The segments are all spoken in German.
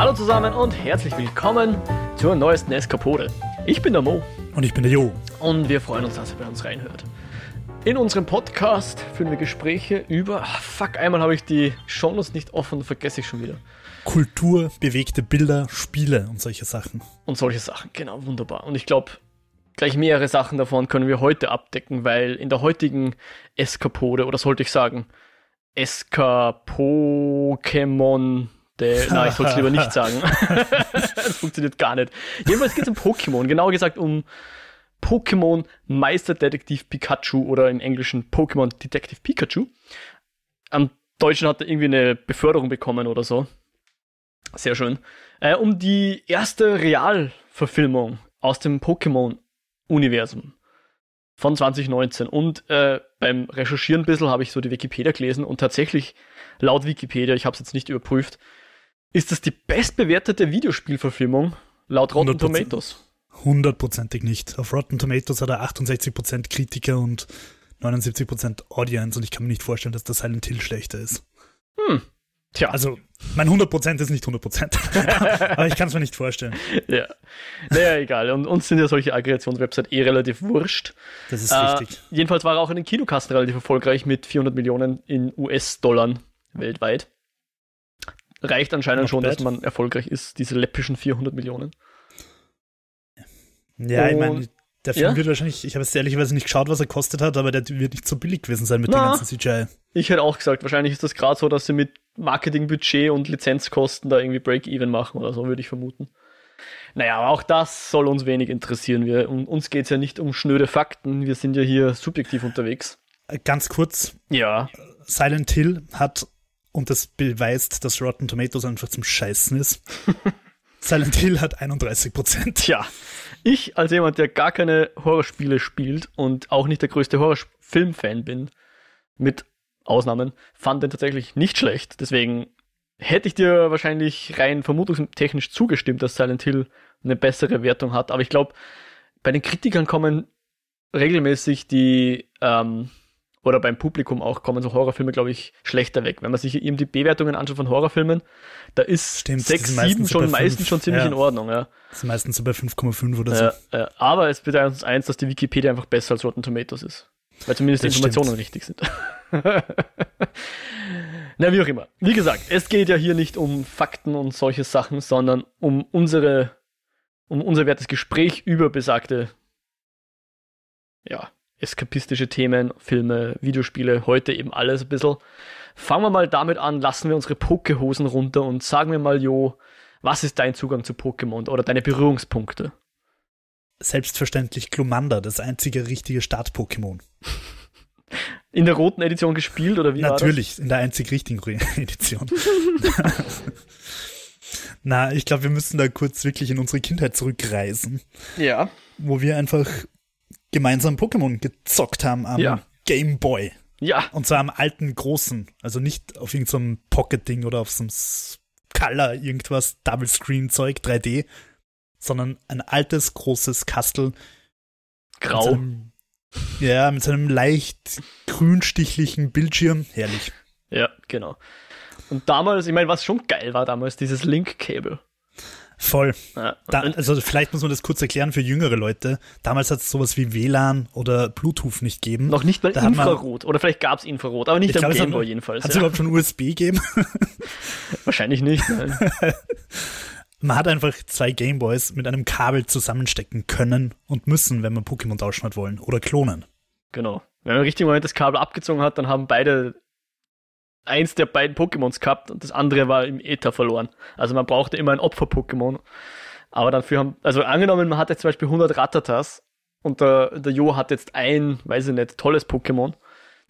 Hallo zusammen und herzlich willkommen zur neuesten Eskapode. Ich bin der Mo. Und ich bin der Jo. Und wir freuen uns, dass ihr bei uns reinhört. In unserem Podcast führen wir Gespräche über. Ach, fuck, einmal habe ich die Shownotes nicht offen, vergesse ich schon wieder. Kultur, bewegte Bilder, Spiele und solche Sachen. Und solche Sachen, genau, wunderbar. Und ich glaube, gleich mehrere Sachen davon können wir heute abdecken, weil in der heutigen Eskapode, oder sollte ich sagen, Eska-Pokémon Nein, ich sollte es lieber nicht sagen. das funktioniert gar nicht. Jedenfalls geht es um Pokémon. Genauer gesagt um Pokémon Meisterdetektiv Pikachu oder im Englischen Pokémon Detective Pikachu. Am Deutschen hat er irgendwie eine Beförderung bekommen oder so. Sehr schön. Äh, um die erste Realverfilmung aus dem Pokémon-Universum von 2019. Und äh, beim Recherchieren ein bisschen habe ich so die Wikipedia gelesen und tatsächlich laut Wikipedia, ich habe es jetzt nicht überprüft, ist das die bestbewertete Videospielverfilmung laut Rotten 100%, Tomatoes? Hundertprozentig nicht. Auf Rotten Tomatoes hat er 68% Kritiker und 79% Audience und ich kann mir nicht vorstellen, dass das Silent Hill schlechter ist. Hm. Tja. Also, mein 100% ist nicht 100%. aber ich kann es mir nicht vorstellen. Ja. Naja, egal. Und uns sind ja solche Aggregationswebsites eh relativ wurscht. Das ist äh, richtig. Jedenfalls war er auch in den Kinokasten relativ erfolgreich mit 400 Millionen in US-Dollar weltweit reicht anscheinend schon, bad. dass man erfolgreich ist, diese läppischen 400 Millionen. Ja, Und, ich meine, der Film ja? wird wahrscheinlich, ich habe jetzt ehrlicherweise nicht geschaut, was er kostet hat, aber der wird nicht so billig gewesen sein mit Na, dem ganzen CGI. Ich hätte auch gesagt, wahrscheinlich ist das gerade so, dass sie mit Marketingbudget und Lizenzkosten da irgendwie Break-Even machen oder so, würde ich vermuten. Naja, aber auch das soll uns wenig interessieren. Wir, um, uns geht es ja nicht um schnöde Fakten, wir sind ja hier subjektiv unterwegs. Ganz kurz. Ja. Silent Hill hat und das beweist, dass Rotten Tomatoes einfach zum Scheißen ist. Silent Hill hat 31 Prozent. Tja, ich als jemand, der gar keine Horrorspiele spielt und auch nicht der größte Horrorfilm-Fan bin, mit Ausnahmen, fand den tatsächlich nicht schlecht. Deswegen hätte ich dir wahrscheinlich rein vermutungstechnisch zugestimmt, dass Silent Hill eine bessere Wertung hat. Aber ich glaube, bei den Kritikern kommen regelmäßig die ähm, oder beim Publikum auch kommen so Horrorfilme, glaube ich, schlechter weg. Wenn man sich eben die Bewertungen anschaut von Horrorfilmen, da ist Stimmt, 6, 7 schon so meistens schon ziemlich ja. in Ordnung. Ja. Das ist meistens so bei 5,5 oder so. Ja, ja. Aber es bedeutet uns eins, dass die Wikipedia einfach besser als Rotten Tomatoes ist. Weil zumindest das die Informationen stimmt. richtig sind. Na, wie auch immer. Wie gesagt, es geht ja hier nicht um Fakten und solche Sachen, sondern um unsere, um unser wertes Gespräch über besagte, ja, eskapistische Themen, Filme, Videospiele, heute eben alles ein bisschen. Fangen wir mal damit an, lassen wir unsere Pokehosen runter und sagen wir mal, Jo, was ist dein Zugang zu Pokémon oder deine Berührungspunkte? Selbstverständlich Glumanda, das einzige richtige Start-Pokémon. In der roten Edition gespielt oder wie Natürlich, in der einzig richtigen Edition. Na, ich glaube, wir müssen da kurz wirklich in unsere Kindheit zurückreisen. Ja. Wo wir einfach gemeinsam Pokémon gezockt haben am ja. Game Boy. Ja. Und zwar am alten großen. Also nicht auf irgendeinem so Pocket-Ding oder auf so einem Color irgendwas, Double-Screen-Zeug, 3D, sondern ein altes, großes Kastel. Grau. Mit seinem, ja, mit seinem leicht grünstichlichen Bildschirm. Herrlich. Ja, genau. Und damals, ich meine, was schon geil war damals, dieses Link-Cable. Voll. Ja. Da, also vielleicht muss man das kurz erklären für jüngere Leute. Damals hat es sowas wie WLAN oder Bluetooth nicht gegeben. Noch nicht mal da Infrarot. oder vielleicht gab es Infrarot, aber nicht am Gameboy jedenfalls. Hat es ja. überhaupt schon USB gegeben? Wahrscheinlich nicht. Man hat einfach zwei Gameboys mit einem Kabel zusammenstecken können und müssen, wenn man Pokémon tauschen hat wollen oder klonen. Genau. Wenn man im richtigen Moment das Kabel abgezogen hat, dann haben beide eins der beiden Pokémons gehabt und das andere war im Äther verloren. Also man brauchte immer ein Opfer-Pokémon. Aber dafür haben, also angenommen, man hat jetzt zum Beispiel 100 Ratatas und der, der Jo hat jetzt ein, weiß ich nicht, tolles Pokémon.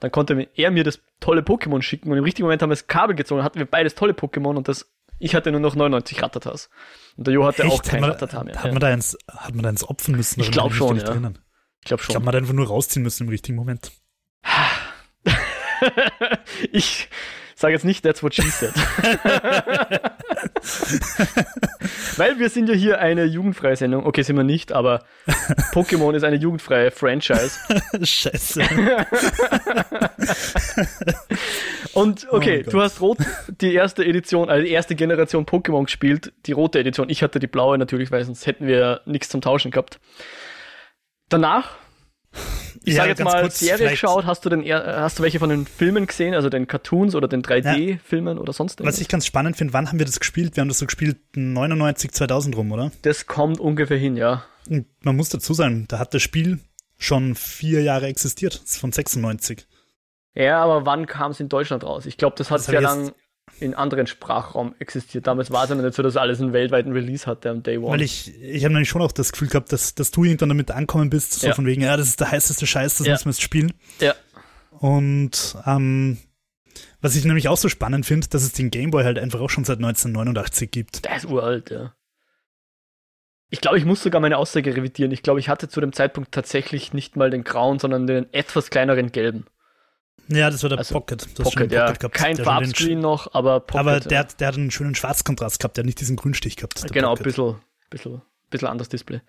Dann konnte er mir das tolle Pokémon schicken und im richtigen Moment haben wir das Kabel gezogen, hatten wir beides tolle Pokémon und das, ich hatte nur noch 99 Ratatas. Und der Jo hatte Echt? auch kein Ratata mehr. Hat ja. man da eins, hat man da eins opfen müssen? Ich glaube schon, ja. Drinnen? Ich glaube schon. Ich glaube, man hat einfach nur rausziehen müssen im richtigen Moment. ich sage jetzt nicht, that's what she said. Weil wir sind ja hier eine jugendfreie Sendung. Okay, sind wir nicht, aber Pokémon ist eine jugendfreie Franchise. Scheiße. Und Oh okay, Gott. du hast rot die erste Edition, also die erste Generation Pokémon gespielt, die rote Edition. Ich hatte die blaue natürlich, weil sonst hätten wir nichts zum Tauschen gehabt. Danach, ich Ja, sage jetzt mal, kurz, Serie geschaut, hast du den, eher- hast du welche von den Filmen gesehen, also den Cartoons oder den 3D-Filmen oder sonst Was irgendwas? ich ganz spannend finde, wann haben wir das gespielt? Wir haben das so gespielt 99, 2000 rum, oder? Das kommt ungefähr hin, ja. Und man muss dazu sagen, da hat das Spiel schon vier Jahre existiert. Das ist von 96. Ja, aber wann kam es in Deutschland raus? Ich glaube, das hat Das sehr lang in anderen Sprachraum existiert. Damals war es ja noch nicht so, dass alles einen weltweiten Release hatte am Day One. Weil ich, ich habe nämlich schon auch das Gefühl gehabt, dass, dass du irgendwann damit ankommen bist, so Ja. von wegen, ja, das ist der heißeste Scheiß, das Ja. müssen wir jetzt spielen. Ja. Und ähm, was ich nämlich auch so spannend finde, dass es den Gameboy halt einfach auch schon seit 1989 gibt. Der ist uralt, ja. Ich glaube, ich muss sogar meine Aussage revidieren. Ich glaube, ich hatte zu dem Zeitpunkt tatsächlich nicht mal den grauen, sondern den etwas kleineren gelben. Ja, das war der Also, Pocket. Schon Pocket, ja. gehabt, Kein der Farbscreen noch, aber Pocket. Aber ja. der, der hat einen schönen Schwarzkontrast gehabt, der hat nicht diesen Grünstich gehabt. der genau, ein bisschen, bisschen, bisschen anderes Display.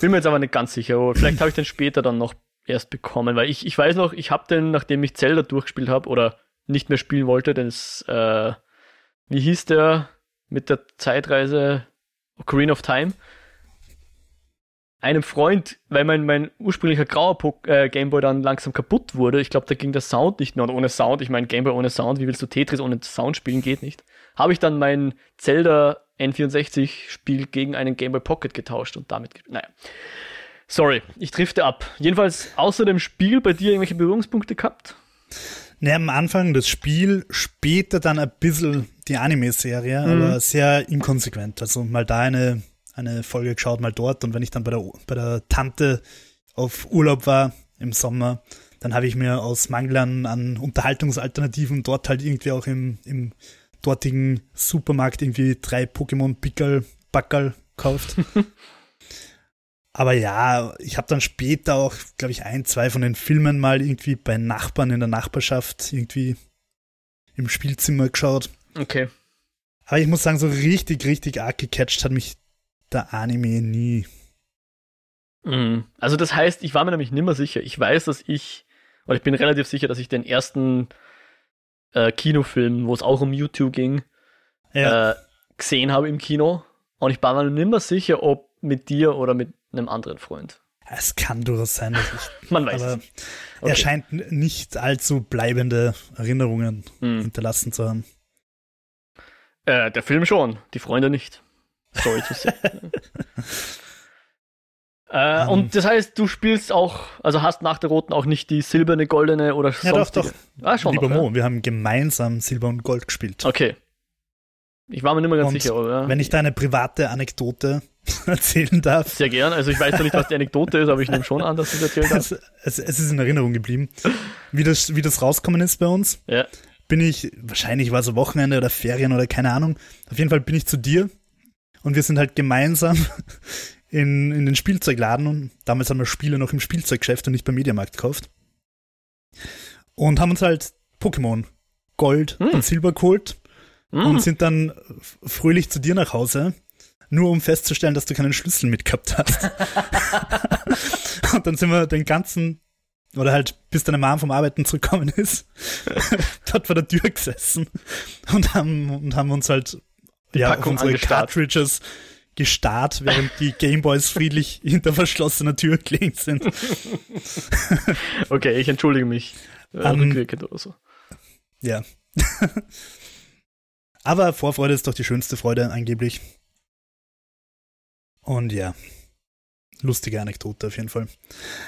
Bin mir jetzt aber nicht ganz sicher. aber Vielleicht habe ich den später dann noch erst bekommen, weil ich, ich weiß noch, ich habe den, nachdem ich Zelda durchgespielt habe oder nicht mehr spielen wollte, denn es, äh, wie hieß der mit der Zeitreise Ocarina of Time? Einem Freund, weil mein, mein ursprünglicher grauer Po- äh, Gameboy dann langsam kaputt wurde, ich glaube, da ging der Sound nicht mehr und ohne Sound, ich meine Gameboy ohne Sound, wie willst du Tetris ohne Sound spielen, geht nicht habe ich dann mein Zelda N64-Spiel gegen einen Game Boy Pocket getauscht und damit. Naja. Sorry, ich drifte ab. Jedenfalls außer dem Spiel bei dir irgendwelche Berührungspunkte gehabt? Ne, am Anfang das Spiel, später dann ein bisschen die Anime-Serie, Mhm. aber sehr inkonsequent. Also mal da eine, eine Folge geschaut, mal dort. Und wenn ich dann bei der, bei der Tante auf Urlaub war im Sommer, dann habe ich mir aus Mangel an, an Unterhaltungsalternativen dort halt irgendwie auch im, im dortigen Supermarkt irgendwie drei Pokémon Pickel, Backerl gekauft. Aber ja, ich habe dann später auch, glaube ich, ein, zwei von den Filmen mal irgendwie bei Nachbarn in der Nachbarschaft irgendwie im Spielzimmer geschaut. Okay. Aber ich muss sagen, so richtig, richtig arg gecatcht hat mich der Anime nie. Mhm. Also das heißt, ich war mir nämlich nimmer sicher. Ich weiß, dass ich, oder ich bin relativ sicher, dass ich den ersten äh, Kinofilm, wo es auch um Mewtwo ging, Ja, äh, gesehen habe im Kino. Und ich war mir nimmer sicher, ob mit dir oder mit einem anderen Freund. es kann durchaus sein, dass ich, Man weiß aber es. Okay. er scheint nicht allzu bleibende Erinnerungen Mhm. hinterlassen zu haben. Äh, der Film schon, die Freunde nicht. Sorry to say. äh, Ähm. und das heißt, du spielst auch, also hast nach der roten auch nicht die silberne, goldene oder Ja, doch, sonstige? Ah, schon Lieber noch, Mo, wir haben gemeinsam Silber und Gold gespielt. ja? Okay. Ich war mir nicht mehr ganz Und sicher, oder? Wenn ich da eine private Anekdote erzählen darf, Sehr gern. Also ich weiß zwar nicht, was die Anekdote ist, aber ich nehme schon an, dass du es erzählt hast. es, es, es ist in Erinnerung geblieben, wie das, wie das rauskommen ist bei uns. Ja. Bin ich, wahrscheinlich war es Wochenende oder Ferien oder keine Ahnung. Auf jeden Fall bin ich zu dir und wir sind halt gemeinsam in, in den Spielzeugladen und damals haben wir Spiele noch im Spielzeuggeschäft und nicht beim Mediamarkt gekauft. Und haben uns halt Pokémon Gold Hm. und Silber geholt Mhm. und sind dann fröhlich zu dir nach Hause, nur um festzustellen, dass du keinen Schlüssel mitgehabt hast. und dann sind wir den ganzen, oder halt bis deine Mom vom Arbeiten zurückgekommen ist, dort vor der Tür gesessen und haben, und haben uns halt ja, auf Packung unsere angestarrt. Cartridges gestarrt, während die Gameboys friedlich hinter verschlossener Tür gelegen sind. Okay, ich entschuldige mich. Äh, Ähm, rückwirkend oder so. Ja. Aber Vorfreude ist doch die schönste Freude, angeblich. Und ja, lustige Anekdote auf jeden Fall.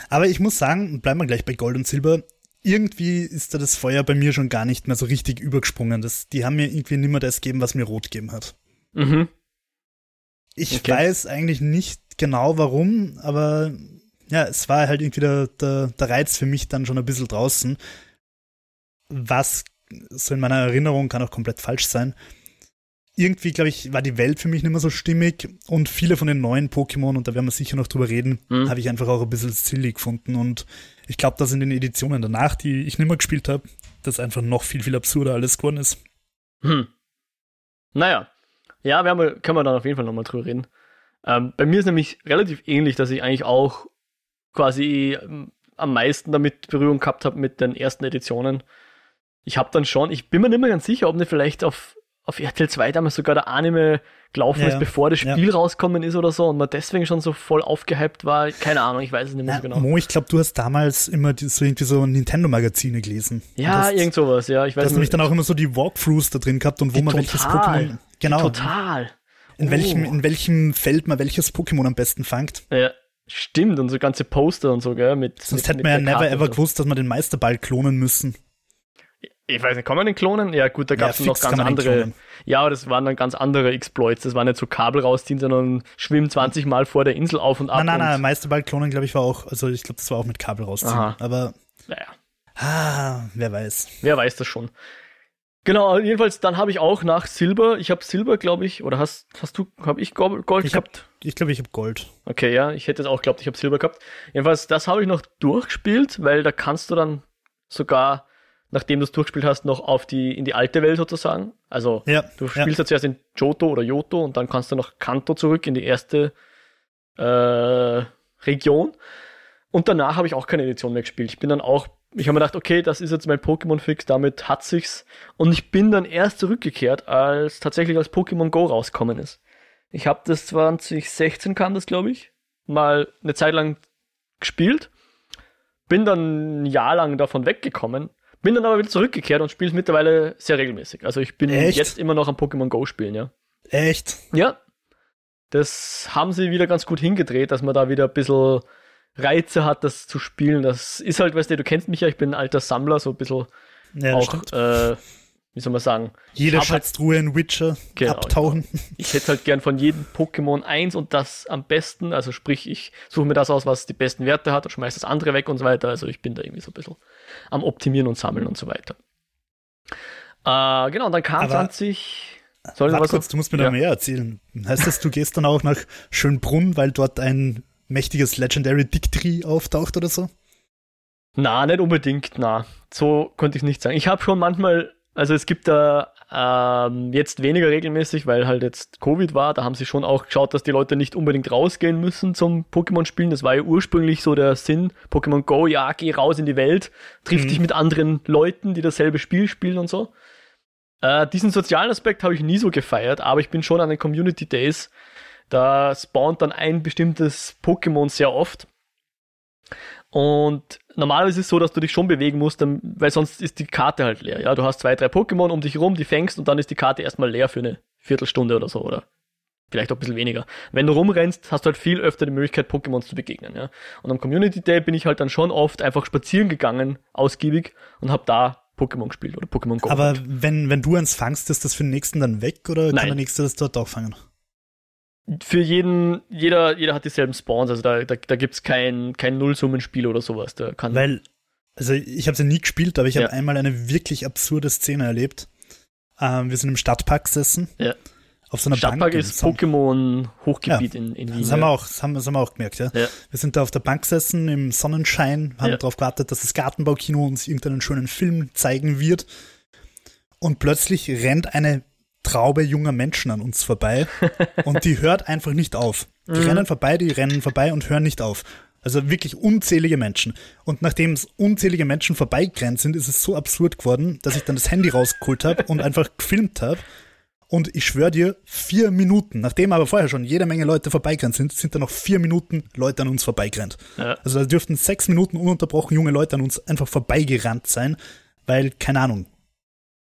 Aber ich muss sagen, bleiben wir gleich bei Gold und Silber. Irgendwie ist da das Feuer bei mir schon gar nicht mehr so richtig übergesprungen. Das, die haben mir irgendwie nimmer das gegeben, was mir Rot gegeben hat. Mhm. Ich Okay. weiß eigentlich nicht genau warum, aber ja, es war halt irgendwie der, der, der Reiz für mich dann schon ein bisschen draußen. Was so in meiner Erinnerung kann auch komplett falsch sein. Irgendwie, glaube ich, war die Welt für mich nicht mehr so stimmig und viele von den neuen Pokémon, und da werden wir sicher noch drüber reden, Mhm. habe ich einfach auch ein bisschen silly gefunden. Und ich glaube, dass in den Editionen danach, die ich nicht mehr gespielt habe, das einfach noch viel, viel absurder alles geworden ist. Hm. Naja. Ja, wir haben, können wir dann auf jeden Fall nochmal drüber reden. Ähm, bei mir ist nämlich relativ ähnlich, dass ich eigentlich auch quasi ähm, am meisten damit Berührung gehabt habe mit den ersten Editionen. ich habe dann schon, ich bin mir nicht mehr ganz sicher, ob nicht vielleicht auf, auf RTL 2 damals sogar der Anime gelaufen Ja, ist, ja. bevor das Ja. Spiel rauskommen ist oder so und man deswegen schon so voll aufgehypt war. Keine Ahnung, ich weiß es nicht mehr Na, so genau. Mo, ich glaube, du hast damals immer die, so irgendwie so Nintendo-Magazine gelesen. Ja, hast, irgend sowas, ja. Ich Du weiß hast nämlich dann auch immer so die Walkthroughs da drin gehabt und wo Die man welches total. Pokémon. Genau. Total. In, Oh. welchem, in welchem Feld man welches Pokémon am besten fangt. Ja, stimmt. Und so ganze Poster und so, gell? Mit, Sonst mit, hätte man ja never ever gewusst, dass man den Meisterball klonen müssen. Ich weiß nicht, kann man den klonen? Ja, gut, da Ja, gab es noch fix ganz andere. Ja, aber das waren dann ganz andere Exploits. Das war nicht so Kabel rausziehen, sondern schwimmen 20 Mal vor der Insel auf und ab. Nein, nein, nein, Meisterball klonen, glaube ich, war auch, also ich glaube, das war auch mit Kabel rausziehen. Aha. Aber, Naja, ah, wer weiß. wer weiß das schon. Genau, jedenfalls, dann habe ich auch nach Silber, ich habe Silber, glaube ich, oder hast, hast du, habe ich Gold Ich hab- gehabt? Ich glaube, ich habe Gold. Okay, ja, ich hätte es auch geglaubt, ich habe Silber gehabt. Jedenfalls, das habe ich noch durchgespielt, weil da kannst du dann sogar, nachdem du es durchgespielt hast, noch auf die, in die alte Welt sozusagen. Also, Ja, du spielst ja zuerst in Johto oder Yoto und dann kannst du nach Kanto zurück in die erste äh, Region. Und danach habe ich auch keine Edition mehr gespielt. Ich bin dann auch, ich habe mir gedacht, okay, das ist jetzt mein Pokémon-Fix, damit hat sich's. Und ich bin dann erst zurückgekehrt, als tatsächlich als Pokémon Go rauskommen ist. Ich habe das 2016 kam das, glaube ich, mal eine Zeit lang gespielt. Bin dann ein Jahr lang davon weggekommen. Bin dann aber wieder zurückgekehrt und spiele es mittlerweile sehr regelmäßig. Also ich bin Echt? jetzt immer noch am Pokémon Go spielen, ja. Echt? Ja. Das haben sie wieder ganz gut hingedreht, dass man da wieder ein bisschen Reize hat, das zu spielen. Das ist halt, weißt du, du kennst mich ja, ich bin ein alter Sammler, so ein bisschen Ja, auch, äh, wie soll man sagen, Jede hab halt- Schatztruhe in Witcher Genau, abtauchen. ich hätte halt gern von jedem Pokémon eins und das am besten. Also sprich, ich suche mir das aus, was die besten Werte hat und schmeiße das andere weg und so weiter. Also ich bin da irgendwie so ein bisschen am Optimieren und Sammeln und so weiter. Äh, genau, und dann kam Aber- 20. Soll Warte was kurz, du musst mir ja. da mehr erzählen. Heißt das, du gehst dann auch nach Schönbrunn, weil dort ein mächtiges Legendary Dick-Tree auftaucht oder so? Na, nicht unbedingt, na. So konnte ich nicht sagen. Ich habe schon manchmal, also es gibt da ähm, jetzt weniger regelmäßig, weil halt jetzt Covid war, da haben sie schon auch geschaut, dass die Leute nicht unbedingt rausgehen müssen zum Pokémon-Spielen. Das war ja ursprünglich so der Sinn. Pokémon Go, ja, geh raus in die Welt, triff Mhm. dich mit anderen Leuten, die dasselbe Spiel spielen und so. Äh, diesen sozialen Aspekt habe ich nie so gefeiert, aber ich bin schon an den Community Days. Da spawnt dann ein bestimmtes Pokémon sehr oft. Und normalerweise ist es so, dass du dich schon bewegen musst, weil sonst ist die Karte halt leer. Ja, du hast zwei, drei Pokémon um dich rum, die fängst und dann ist die Karte erstmal leer für eine Viertelstunde oder so, oder vielleicht auch ein bisschen weniger. Wenn du rumrennst, hast du halt viel öfter die Möglichkeit, Pokémons zu begegnen. Ja. Und am Community Day bin ich halt dann schon oft einfach spazieren gegangen, ausgiebig, und habe da Pokémon gespielt oder Pokémon Go. Aber wenn, wenn du eins fangst, ist das für den nächsten dann weg oder kann Nein. der nächste das dort auch fangen? Für jeden, jeder, jeder hat dieselben Spawns, also da, da, da gibt's kein, kein Nullsummenspiel oder sowas. Da kann Weil, also ich habe ja nie gespielt, aber ich Ja. habe einmal eine wirklich absurde Szene erlebt. Ähm, wir sind im Stadtpark gesessen. Ja. Auf so einer Stadtpark Bank. ist Pokémon-Hochgebiet in, in Wien. Das haben, wir ja. auch, das, haben, das haben wir auch gemerkt, ja. Ja. Wir sind da auf der Bank gesessen im Sonnenschein, haben Ja. darauf gewartet, dass das Gartenbaukino uns irgendeinen schönen Film zeigen wird. Und plötzlich rennt eine Traube junger Menschen an uns vorbei und die hört einfach nicht auf. Die Mhm. rennen vorbei, die rennen vorbei und hören nicht auf. Also wirklich unzählige Menschen. Und nachdem es unzählige Menschen vorbeigerannt sind, ist es so absurd geworden, dass ich dann das Handy rausgeholt habe und einfach gefilmt habe. Und ich schwöre dir, vier Minuten, nachdem aber vorher schon jede Menge Leute vorbeigerannt sind, sind da noch vier Minuten Leute an uns vorbeigerannt. Ja. Also da dürften sechs Minuten ununterbrochen junge Leute an uns einfach vorbeigerannt sein, weil, keine Ahnung,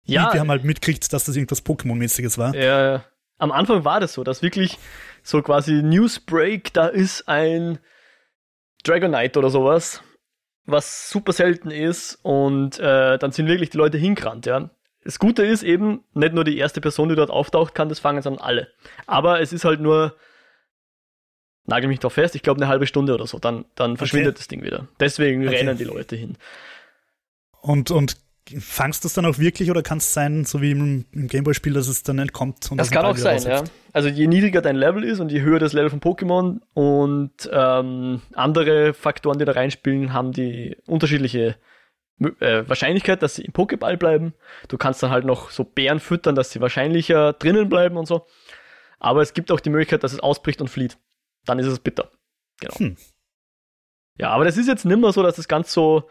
Ja, wir haben halt mitgekriegt, dass das irgendwas Pokémon-mäßiges war. Ja, am Anfang war das so, dass wirklich so quasi Newsbreak, da ist ein Dragonite oder sowas, was super selten ist und äh, dann sind wirklich die Leute hingerannt, ja. Das Gute ist eben, nicht nur die erste Person, die dort auftaucht, kann das fangen, sondern alle. Aber es ist halt nur, nagel mich doch fest, ich glaube eine halbe Stunde oder so, dann, dann verschwindet das Ding wieder. Deswegen Okay. rennen die Leute hin. Und, und fangst du es dann auch wirklich oder kann es sein, so wie im, im Gameboy-Spiel, dass es dann entkommt? Und Das kann auch sein, ja. Also je niedriger dein Level ist und je höher das Level von Pokémon und ähm, andere Faktoren, die da reinspielen, haben die unterschiedliche äh, Wahrscheinlichkeit, dass sie im Pokéball bleiben. Du kannst dann halt noch so Bären füttern, dass sie wahrscheinlicher drinnen bleiben und so. Aber es gibt auch die Möglichkeit, dass es ausbricht und flieht. Dann ist es bitter. Genau. Hm. Ja, aber das ist jetzt nimmer so, dass das ganz so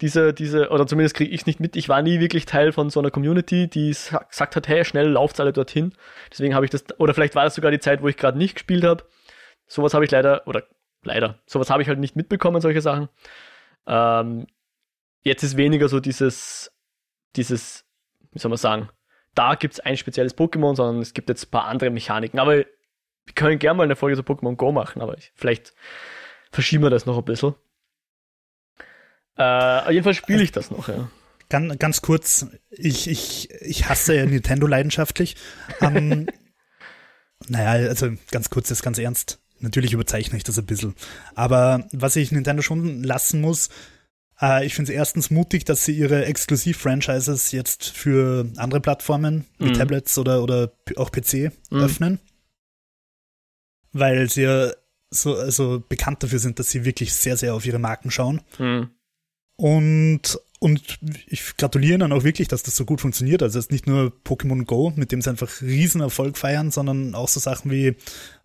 diese, diese, oder zumindest kriege ich es nicht mit. Ich war nie wirklich Teil von so einer Community, die gesagt hat, hey, schnell lauft alle dorthin. Deswegen habe ich das, oder vielleicht war das sogar die Zeit, wo ich gerade nicht gespielt habe. Sowas habe ich leider, oder leider, sowas habe ich halt nicht mitbekommen, solche Sachen. Ähm, jetzt ist weniger so dieses, dieses, wie soll man sagen, da gibt es ein spezielles Pokémon, sondern es gibt jetzt ein paar andere Mechaniken. Aber wir können gerne mal eine Folge zu Pokémon Go machen, aber ich, vielleicht verschieben wir das noch ein bisschen. Äh, auf jeden Fall spiele ich das noch, ja. Ganz, ganz kurz, ich, ich, ich hasse ja Nintendo leidenschaftlich. Ähm, naja, also ganz kurz, das ist ganz ernst. Natürlich überzeichne ich das ein bisschen. Aber was ich Nintendo schon lassen muss, äh, ich finde es erstens mutig, dass sie ihre Exklusiv-Franchises jetzt für andere Plattformen wie mhm. Tablets oder, oder auch PC mhm. öffnen. Weil sie ja so also bekannt dafür sind, dass sie wirklich sehr, sehr auf ihre Marken schauen. Mhm. Und, und ich gratuliere dann auch wirklich, dass das so gut funktioniert. Also es ist nicht nur Pokémon Go, mit dem sie einfach Riesenerfolg feiern, sondern auch so Sachen wie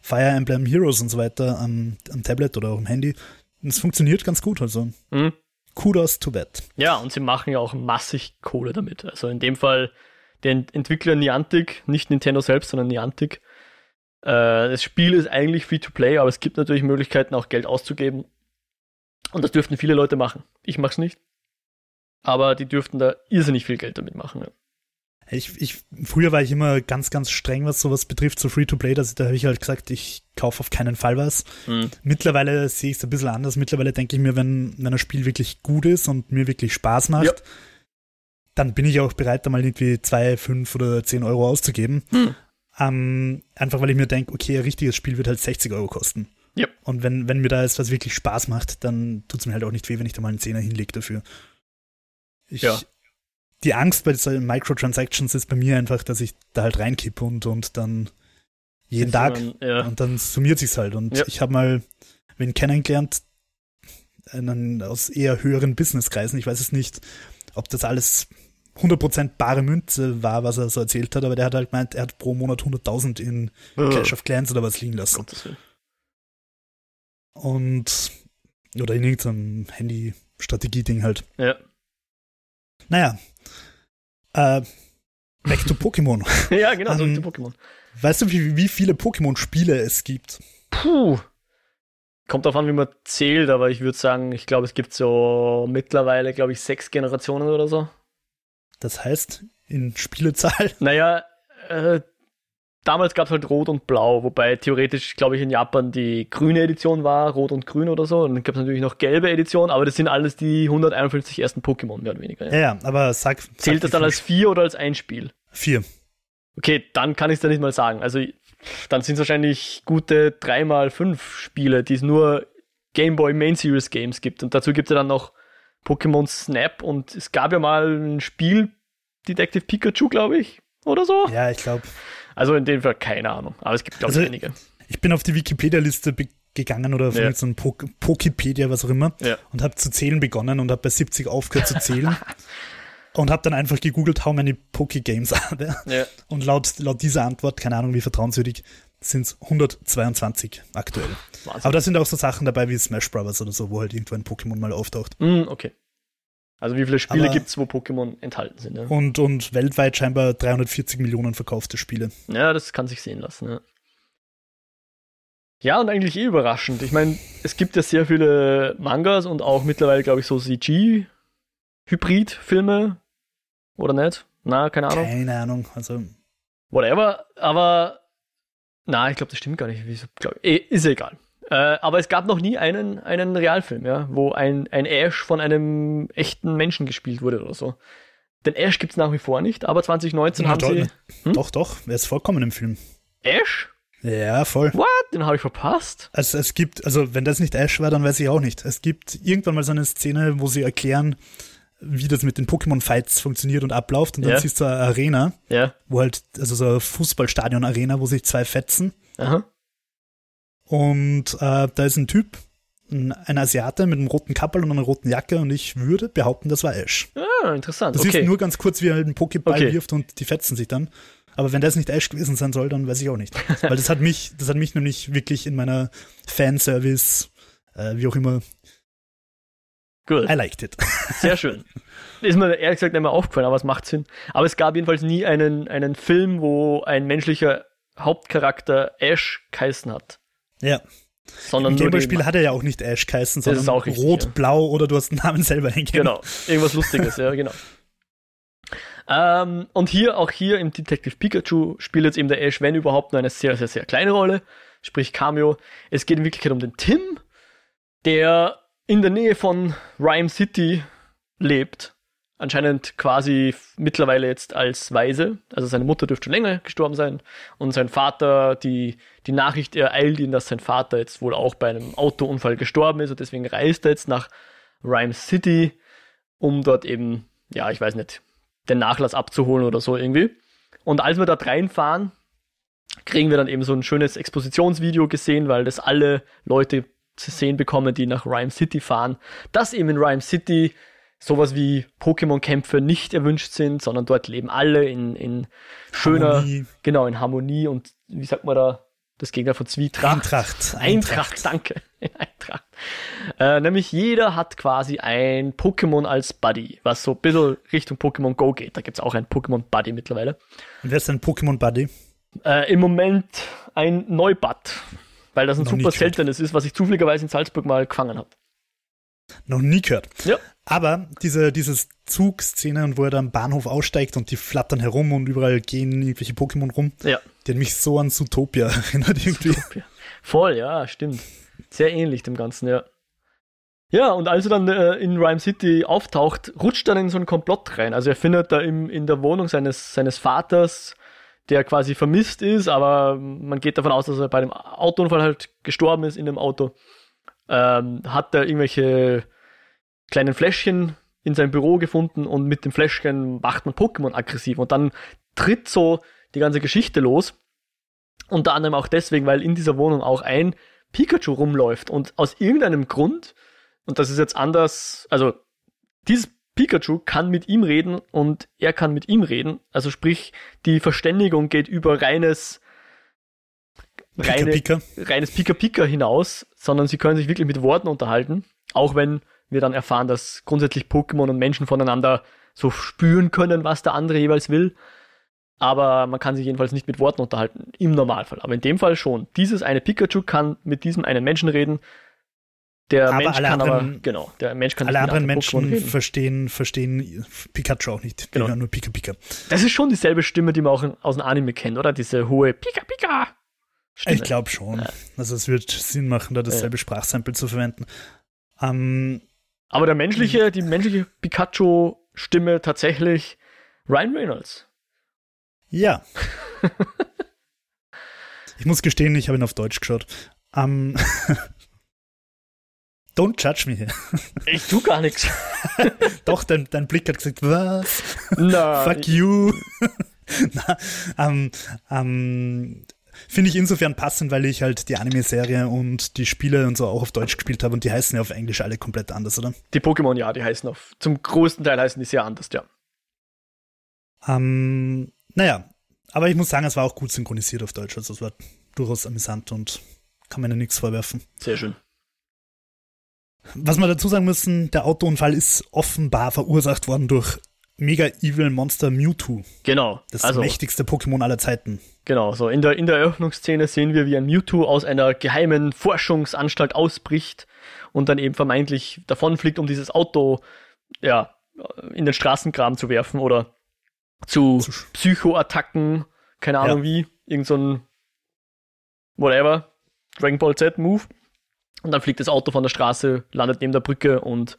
Fire Emblem Heroes und so weiter am, am Tablet oder auch am Handy. Es funktioniert ganz gut. Also mhm. Kudos to that. Ja, und sie machen ja auch massig Kohle damit. Also in dem Fall der Entwickler Niantic, nicht Nintendo selbst, sondern Niantic. Äh, das Spiel ist eigentlich free to play, aber es gibt natürlich Möglichkeiten, auch Geld auszugeben. Und das dürften viele Leute machen. Ich mach's nicht. Aber die dürften da irrsinnig viel Geld damit machen. Ja. Ich, ich, früher war ich immer ganz, ganz streng, was sowas betrifft, so Free-to-Play. Da habe ich halt gesagt, ich kaufe auf keinen Fall was. Mhm. Mittlerweile sehe ich es ein bisschen anders. Mittlerweile denke ich mir, wenn, wenn ein Spiel wirklich gut ist und mir wirklich Spaß macht, ja. dann bin ich auch bereit, da mal irgendwie zwei, fünf oder zehn Euro auszugeben. Mhm. Ähm, einfach weil ich mir denke, okay, ein richtiges Spiel wird halt 60 Euro kosten. Ja. Und wenn, wenn mir da jetzt was wirklich Spaß macht, dann tut es mir halt auch nicht weh, wenn ich da mal einen Zehner hinlege dafür. Ich, ja. Die Angst bei diesen Microtransactions ist bei mir einfach, dass ich da halt reinkippe und, und dann jeden das Tag man, ja. und dann summiert sich's halt. Und ja. ich habe mal wen kennengelernt, einen aus eher höheren Businesskreisen, ich weiß es nicht, ob das alles 100% bare Münze war, was er so erzählt hat, aber der hat halt gemeint, er hat pro Monat 100.000 in Clash of Clans oder was liegen lassen. Gottes Willen. Und, oder in irgendeinem Handy-Strategie-Ding halt. Ja. Naja. Äh, back to Pokémon. ja, genau, um, back to Pokémon. Weißt du, wie, wie viele Pokémon-Spiele es gibt? Puh. Kommt darauf an, wie man zählt, aber ich würde sagen, ich glaube, es gibt so mittlerweile, glaube ich, sechs Generationen oder so. Das heißt, in Spielezahl? Naja, äh, damals gab es halt Rot und Blau, wobei theoretisch, glaube ich, in Japan die grüne Edition war, Rot und Grün oder so. Und dann gab es natürlich noch gelbe Edition, aber das sind alles die 151 ersten Pokémon, mehr oder weniger. Ja, ja, aber sag. sag Zählt das dann als vier oder als ein Spiel? Vier. Okay, dann kann ich es da nicht mal sagen. Also, dann sind es wahrscheinlich gute drei mal fünf Spiele, die es nur Game Boy Main Series Games gibt. Und dazu gibt es ja dann noch Pokémon Snap und es gab ja mal ein Spiel, Detective Pikachu, glaube ich, oder so. Ja, ich glaube. Also in dem Fall keine Ahnung. Aber es gibt, glaube ich, also, einige. Ich bin auf die Wikipedia-Liste gegangen oder auf ja. so ein Pokipedia, was auch immer, ja. und habe zu zählen begonnen und habe bei 70 aufgehört zu zählen. und habe dann einfach gegoogelt, how many Poke-Games are there? Ja. Und laut, laut dieser Antwort, keine Ahnung wie vertrauenswürdig, sind es 122 aktuell. Wahnsinn. Aber da sind auch so Sachen dabei wie Smash Brothers oder so, wo halt irgendwo ein Pokémon mal auftaucht. Mm, okay. Also wie viele Spiele gibt es, wo Pokémon enthalten sind? Ja? Und, und weltweit scheinbar 340 Millionen verkaufte Spiele. Ja, das kann sich sehen lassen. Ja, ja und eigentlich eh überraschend. Ich meine, es gibt ja sehr viele Mangas und auch mittlerweile, glaube ich, so CG-Hybrid-Filme. Oder nicht? Na, keine Ahnung. Keine Ahnung. Also. Whatever. Aber. Na, ich glaube, das stimmt gar nicht. Wieso, glaub, eh, ist egal. Äh, aber es gab noch nie einen, einen Realfilm, ja, wo ein, ein Ash von einem echten Menschen gespielt wurde oder so. Den Ash gibt es nach wie vor nicht, aber 2019 ja, haben doch, sie. Hm? Doch, doch, er ist vollkommen im Film. Ash? Ja, voll. What? Den habe ich verpasst. Also es gibt, also wenn das nicht Ash war, dann weiß ich auch nicht. Es gibt irgendwann mal so eine Szene, wo sie erklären, wie das mit den Pokémon-Fights funktioniert und abläuft. Und dann ja. siehst du eine Arena, ja. wo halt, also so eine Fußballstadion-Arena, wo sich zwei fetzen. Aha. Und äh, da ist ein Typ, ein, Asiate mit einem roten Kappel und einer roten Jacke und ich würde behaupten, das war Ash. Ah, interessant. Das okay. ist nur ganz kurz, wie er halt einen Pokéball okay. wirft und die fetzen sich dann. Aber wenn das nicht Ash gewesen sein soll, dann weiß ich auch nicht. Weil das hat mich, das hat mich nämlich wirklich in meiner Fanservice, äh, wie auch immer, Good. I liked it. Sehr schön. Ist mir ehrlich gesagt nicht mehr aufgefallen, aber es macht Sinn. Aber es gab jedenfalls nie einen, einen Film, wo ein menschlicher Hauptcharakter Ash geheißen hat. Ja. Sondern Im Gameboy-Spiel hat er ja auch nicht Ash geheißen, sondern auch richtig, Rot, ja. Blau oder du hast den Namen selber eingegeben. Genau, irgendwas Lustiges, ja, genau. Ähm, und hier, auch hier im Detective Pikachu spielt jetzt eben der Ash, wenn überhaupt, nur eine sehr, sehr, sehr kleine Rolle, sprich Cameo. Es geht in Wirklichkeit um den Tim, der in der Nähe von Rhyme City lebt. Anscheinend quasi mittlerweile jetzt als Waise. Also seine Mutter dürfte schon länger gestorben sein. Und sein Vater, die, die Nachricht ereilt ihn, dass sein Vater jetzt wohl auch bei einem Autounfall gestorben ist. Und deswegen reist er jetzt nach Rhyme City, um dort eben, ja, ich weiß nicht, den Nachlass abzuholen oder so irgendwie. Und als wir dort reinfahren, kriegen wir dann eben so ein schönes Expositionsvideo gesehen, weil das alle Leute zu sehen bekommen, die nach Rhyme City fahren, dass eben in Rhyme City sowas wie Pokémon-Kämpfe nicht erwünscht sind, sondern dort leben alle in, in schöner, Harmonie. genau, in Harmonie und wie sagt man da, das Gegner von Zwietracht? Eintracht. Eintracht, danke. Eintracht. Äh, nämlich jeder hat quasi ein Pokémon als Buddy, was so ein bisschen Richtung Pokémon Go geht. Da gibt's auch ein Pokémon Buddy mittlerweile. Und wer ist dein Pokémon-Buddy? Äh, Im Moment ein Neubad, weil das ein Noch super seltenes ist, was ich zufälligerweise in Salzburg mal gefangen habe. Noch nie gehört. Ja. Aber diese dieses Zugszene und wo er da am Bahnhof aussteigt und die flattern herum und überall gehen irgendwelche Pokémon rum, Ja, die hat mich so an Zootopia erinnert irgendwie. voll, ja, stimmt. Sehr ähnlich dem Ganzen, ja. Ja, und als er dann äh, in Rhyme City auftaucht, rutscht dann in so einen Komplott rein. Also er findet da im, in der Wohnung seines, seines Vaters, der quasi vermisst ist, aber man geht davon aus, dass er bei dem Autounfall halt gestorben ist in dem Auto. Ähm, hat er irgendwelche kleinen Fläschchen in seinem Büro gefunden und mit dem Fläschchen macht man Pokémon aggressiv und dann tritt so die ganze Geschichte los. Unter anderem auch deswegen, weil in dieser Wohnung auch ein Pikachu rumläuft und aus irgendeinem Grund, und das ist jetzt anders, also dieses Pikachu kann mit ihm reden und er kann mit ihm reden. Also sprich, die Verständigung geht über reines Pika reine, Pika. reines Pika-Pika hinaus, sondern sie können sich wirklich mit Worten unterhalten, auch wenn wir dann erfahren, dass grundsätzlich Pokémon und Menschen voneinander so spüren können, was der andere jeweils will. Aber man kann sich jedenfalls nicht mit Worten unterhalten, im Normalfall. Aber in dem Fall schon. Dieses eine Pikachu kann mit diesem einen Menschen reden. Der Aber Mensch alle kann aber, anderen- genau, der Mensch kann Alle anderen Pokémon Menschen verstehen, verstehen Pikachu auch nicht. Die Genau. hören nur Pika Pika. Das ist schon dieselbe Stimme, die man auch aus dem Anime kennt, oder? Diese hohe Pika-Pika. Stimme. Ich glaube schon. Also es wird Sinn machen, da dasselbe Sprachsample zu verwenden. Ähm, Aber der menschliche, die menschliche Pikachu-Stimme tatsächlich Ryan Reynolds. ja. ich muss gestehen, ich habe ihn auf Deutsch geschaut. Ähm, Don't judge me here. Ich tu gar nichts. Doch, dein, dein Blick hat gesagt, was? Na, Fuck you. Na, ähm, ähm, Finde ich insofern passend, weil ich halt die Anime-Serie und die Spiele und so auch auf Deutsch gespielt habe und die heißen ja auf Englisch alle komplett anders, oder? die Pokémon, ja, die heißen auf. Zum größten Teil heißen die sehr anders, ja. Ähm, naja, aber ich muss sagen, es war auch gut synchronisiert auf Deutsch, also es war durchaus amüsant und kann mir da nichts vorwerfen. Sehr schön. Was wir dazu sagen müssen, der Autounfall ist offenbar verursacht worden durch Mega Evil Monster Mewtwo, Genau. das also, mächtigste Pokémon aller Zeiten. genau, so in der, in der Eröffnungsszene sehen wir, wie ein Mewtwo aus einer geheimen Forschungsanstalt ausbricht und dann eben vermeintlich davonfliegt, um dieses Auto, ja, in den Straßengraben zu werfen oder zu Psychoattacken, keine Ahnung Ja. wie, irgend so ein whatever, Dragon Ball Z Move. Und dann fliegt das Auto von der Straße, landet neben der Brücke und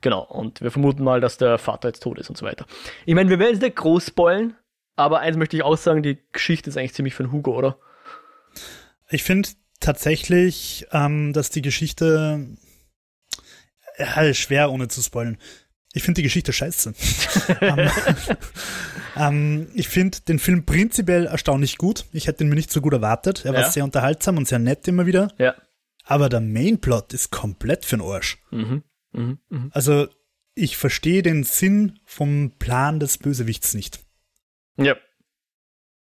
genau, und wir vermuten mal, dass der Vater jetzt tot ist und so weiter. Ich meine, wir werden jetzt nicht groß spoilen, aber eins möchte ich auch sagen, die Geschichte ist eigentlich ziemlich für den Hugo, oder? Ich finde tatsächlich, ähm, dass die Geschichte ja, ist schwer ohne zu spoilen. Ich finde die Geschichte scheiße. ähm, ähm, ich finde den Film prinzipiell erstaunlich gut. Ich hätte ihn mir nicht so gut erwartet. Er war Ja. sehr unterhaltsam und sehr nett immer wieder. Ja. Aber der Mainplot ist komplett für den Arsch. Mhm. Mhm. Mhm. Also ich verstehe den Sinn vom Plan des Bösewichts nicht. Ja.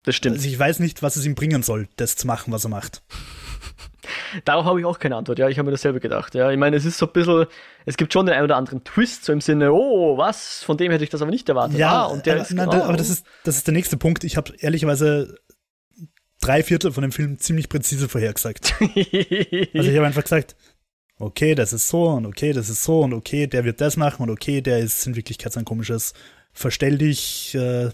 Das stimmt. Also ich weiß nicht, was es ihm bringen soll, das zu machen, was er macht. Darauf habe ich auch keine Antwort. Ja, ich habe mir dasselbe gedacht. Ja, ich meine, es ist so ein bisschen, es gibt schon den einen oder anderen Twist, so im Sinne, oh, was, von dem hätte ich das aber nicht erwartet. Ja, ah, und der aber, ist, nein, oh. aber das ist, das ist der nächste Punkt. Ich habe ehrlicherweise drei Viertel von dem Film ziemlich präzise vorhergesagt. also ich habe einfach gesagt, okay, das ist so und okay, das ist so und okay, der wird das machen und okay, der ist in Wirklichkeit so ein komisches Verstell dich, äh,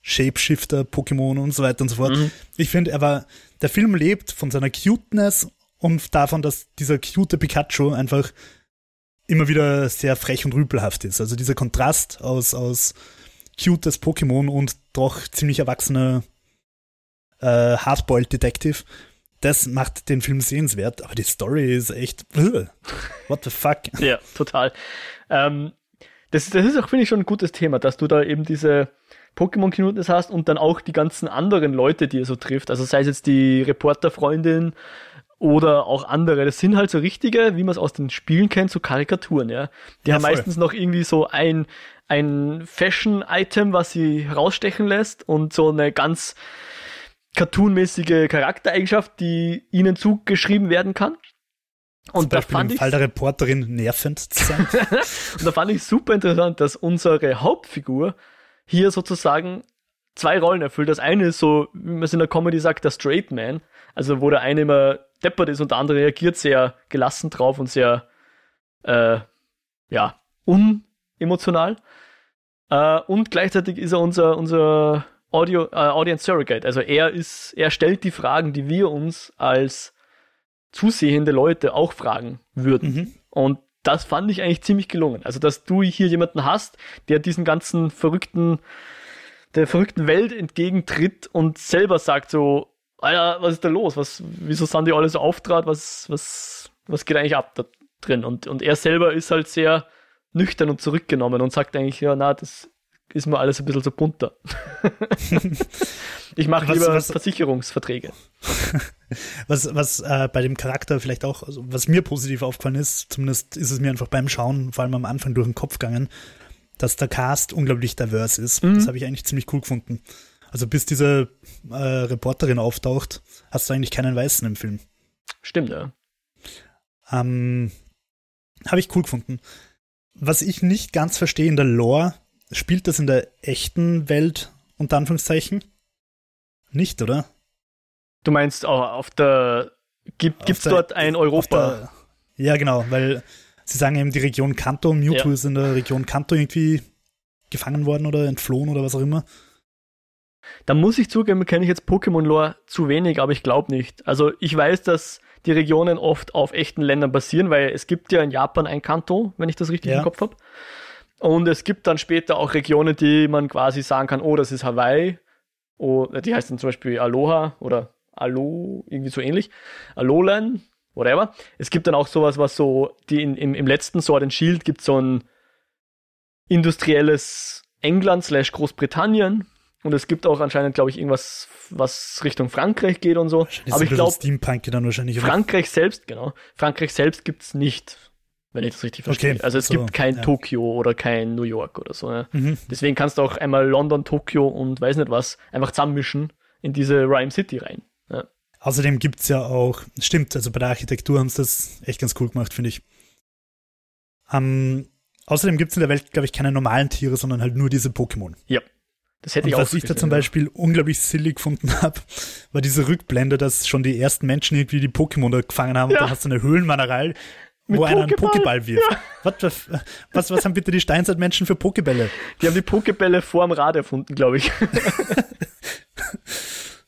Shapeshifter, Pokémon und so weiter und so fort. Mhm. Ich finde, er war, der Film lebt von seiner Cuteness und davon, dass dieser cute Pikachu einfach immer wieder sehr frech und rüpelhaft ist. Also dieser Kontrast aus, aus cutes Pokémon und doch ziemlich erwachsener äh, Hardboiled Detective, das macht den Film sehenswert, aber die Story ist echt, what the fuck. Ja, total. Ähm, das, das ist auch, finde ich, schon ein gutes Thema, dass du da eben diese Pokémon-Cuteness hast und dann auch die ganzen anderen Leute, die er so trifft. Also sei es jetzt die Reporterfreundin oder auch andere. Das sind halt so richtige, wie man es aus den Spielen kennt, so Karikaturen, ja. Die Ja, haben voll. meistens noch irgendwie so ein, ein Fashion-Item, was sie herausstechen lässt und so eine ganz cartoonmäßige Charaktereigenschaft, die ihnen zugeschrieben werden kann. Zum Und da Beispiel fand im Fall der Reporterin nervend zu sein. und da fand ich super interessant, dass unsere Hauptfigur hier sozusagen zwei Rollen erfüllt. Das eine ist so, wie man es in der Comedy sagt, der Straight Man. Also wo der eine immer deppert ist und der andere reagiert sehr gelassen drauf und sehr, äh, ja, unemotional. Äh, und gleichzeitig ist er unser, unser Audio, äh, Audience Surrogate. Also er ist, er stellt die Fragen, die wir uns als zusehende Leute auch fragen würden. mhm. Und das fand ich eigentlich ziemlich gelungen. Also, dass du hier jemanden hast, der diesen ganzen verrückten, der verrückten Welt entgegentritt und selber sagt so, Alter, was ist da los? Was, wieso sind die alle so auftrat? Was, was, was geht eigentlich ab da drin? Und, und er selber ist halt sehr nüchtern und zurückgenommen und sagt eigentlich, ja, na, das ist mir alles ein bisschen so bunter. ich mache lieber was- Versicherungsverträge. Was, was äh, bei dem Charakter vielleicht auch, also was mir positiv aufgefallen ist, zumindest ist es mir einfach beim Schauen, vor allem am Anfang durch den Kopf gegangen, dass der Cast unglaublich divers ist. Mhm. Das habe ich eigentlich ziemlich cool gefunden. Also bis diese äh, Reporterin auftaucht, hast du eigentlich keinen Weißen im Film. Stimmt, ja. Ähm, habe ich cool gefunden. Was ich nicht ganz verstehe in der Lore, spielt das in der echten Welt, unter Anführungszeichen? Nicht, oder? Du meinst, oh, auf der, gibt, der- dort ein Europa? Der, ja, genau, weil sie sagen eben die Region Kanto, Mewtwo Ja. ist in der Region Kanto irgendwie gefangen worden oder entflohen oder was auch immer. Da muss ich zugeben, kenne ich jetzt Pokémon-Lore zu wenig, aber ich glaube nicht. Also ich weiß, dass die Regionen oft auf echten Ländern basieren, weil es gibt ja in Japan ein Kanto, wenn ich das richtig Ja. im Kopf habe. Und es gibt dann später auch Regionen, die man quasi sagen kann, oh, das ist Hawaii. Oh, die heißt dann zum Beispiel Aloha oder Alo, irgendwie so ähnlich. Alolan, whatever. Es gibt dann auch sowas, was so, die in, im, im letzten Sword and Shield gibt so ein industrielles England slash Großbritannien. Und es gibt auch anscheinend, glaube ich, irgendwas, was Richtung Frankreich geht und so. Aber ich glaube? Frankreich selbst, genau. Frankreich selbst gibt's nicht, wenn ich das richtig verstehe. Okay, also es so, gibt kein ja. Tokio oder kein New York oder so. Ne? Mhm. Deswegen kannst du auch einmal London, Tokio und weiß nicht was einfach zusammenmischen in diese Rhyme City rein. Ja. Außerdem gibt's ja auch, stimmt, also bei der Architektur haben sie das echt ganz cool gemacht, finde ich. Ähm, außerdem gibt's in der Welt, glaube ich, keine normalen Tiere, sondern halt nur diese Pokémon. Das hätte Und ich auch was ich da zum ja. Beispiel unglaublich silly gefunden habe, war diese Rückblende, dass schon die ersten Menschen irgendwie die Pokémon da gefangen haben Ja. und dann hast du eine Höhlenmanerei, Mit wo einer einen Pokéball. Wirft. Was, was, was, was haben bitte die Steinzeitmenschen für Pokébälle? Die haben die Pokebälle vorm Rad erfunden, glaube ich.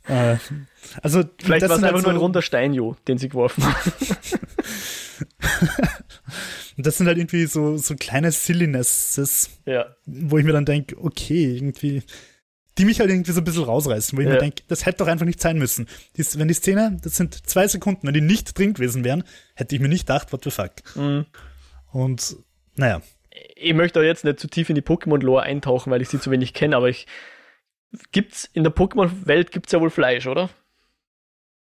Äh, also Vielleicht war es einfach halt nur ein so- runder Steinjo, den sie geworfen haben. Das sind halt irgendwie so, so kleine Sillinesses, ja. wo ich mir dann denke, okay, irgendwie, die mich halt irgendwie so ein bisschen rausreißen, wo ich Ja. mir denke, das hätte doch einfach nicht sein müssen. Dies, wenn die Szene, das sind zwei Sekunden, wenn die nicht drin gewesen wären, hätte ich mir nicht gedacht, what the fuck. Mhm. Und naja, ich möchte auch jetzt nicht zu tief in die Pokémon-Lore eintauchen, weil ich sie zu wenig kenne, aber ich gibt's in der Pokémon-Welt gibt's ja wohl Fleisch, oder?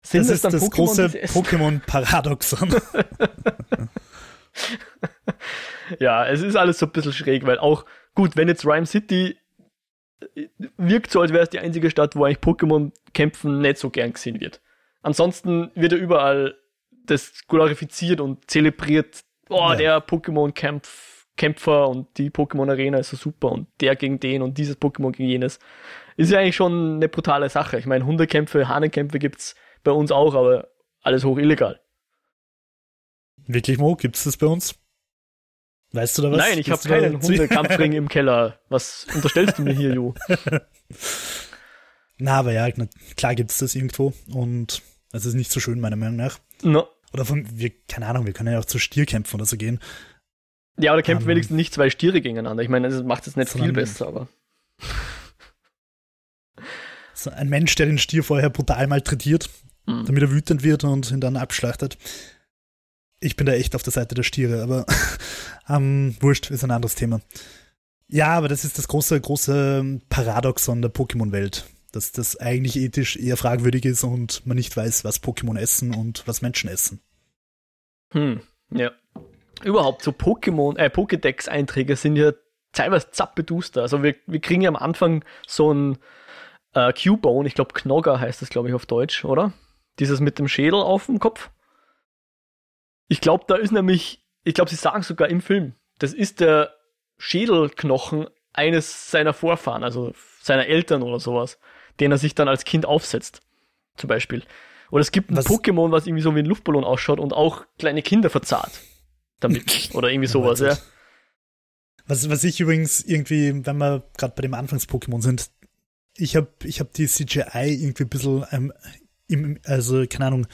Sind das es ist dann das Pokémon, große? Pokémon-Paradoxon. Ja, es ist alles so ein bisschen schräg, weil auch, gut, wenn jetzt Rhyme City wirkt so, als wäre es die einzige Stadt, wo eigentlich Pokémon kämpfen nicht so gern gesehen wird. ansonsten wird ja überall das glorifiziert und zelebriert. Oh, Ja. der Pokémon-Kämpfer und die Pokémon-Arena ist so super und der gegen den und dieses Pokémon gegen jenes. Ist ja eigentlich schon eine brutale Sache. Ich meine, Hundekämpfe, Hahnenkämpfe gibt's bei uns auch, aber alles hoch illegal. Wirklich, Mo? Gibt's das bei uns? Weißt du da was? Nein, ich habe keinen Hundekampfring im Keller. Was unterstellst du mir hier, Ju? Na, aber ja, klar gibt's das irgendwo und es ist nicht so schön, meiner Meinung nach. No. Oder von, wir, keine Ahnung, wir können ja auch zu Stierkämpfen oder so gehen. Ja, da kämpfen Ähm, wenigstens nicht zwei Stiere gegeneinander. Ich meine, das macht es nicht viel besser, aber. So ein Mensch, der den Stier vorher brutal malträtiert, Mhm. damit er wütend wird und ihn dann abschlachtet. Ich bin da echt auf der Seite der Stiere, aber ähm, wurscht, ist ein anderes Thema. Ja, aber das ist das große, große Paradoxon der Pokémon-Welt, dass das eigentlich ethisch eher fragwürdig ist und man nicht weiß, was Pokémon essen und was Menschen essen. Hm, ja. Überhaupt so Pokémon, äh, Pokédex-Einträge sind ja teilweise zappeduster. Also wir, wir kriegen ja am Anfang so ein äh, Cubone, ich glaube Knogger heißt das, glaube ich, auf Deutsch, oder? Dieses mit dem Schädel auf dem Kopf. Ich glaube, da ist nämlich, ich glaube, sie sagen sogar im Film, das ist der Schädelknochen eines seiner Vorfahren, also seiner Eltern oder sowas, den er sich dann als Kind aufsetzt. Zum Beispiel. Oder es gibt ein Was- Pokémon, was irgendwie so wie ein Luftballon ausschaut und auch kleine Kinder verzahrt. Damit. Oder irgendwie sowas, ja. Was, was ich übrigens irgendwie, wenn wir gerade bei dem Anfangs-Pokémon sind, ich habe ich hab die CGI irgendwie ein bisschen, ähm, im, also keine Ahnung,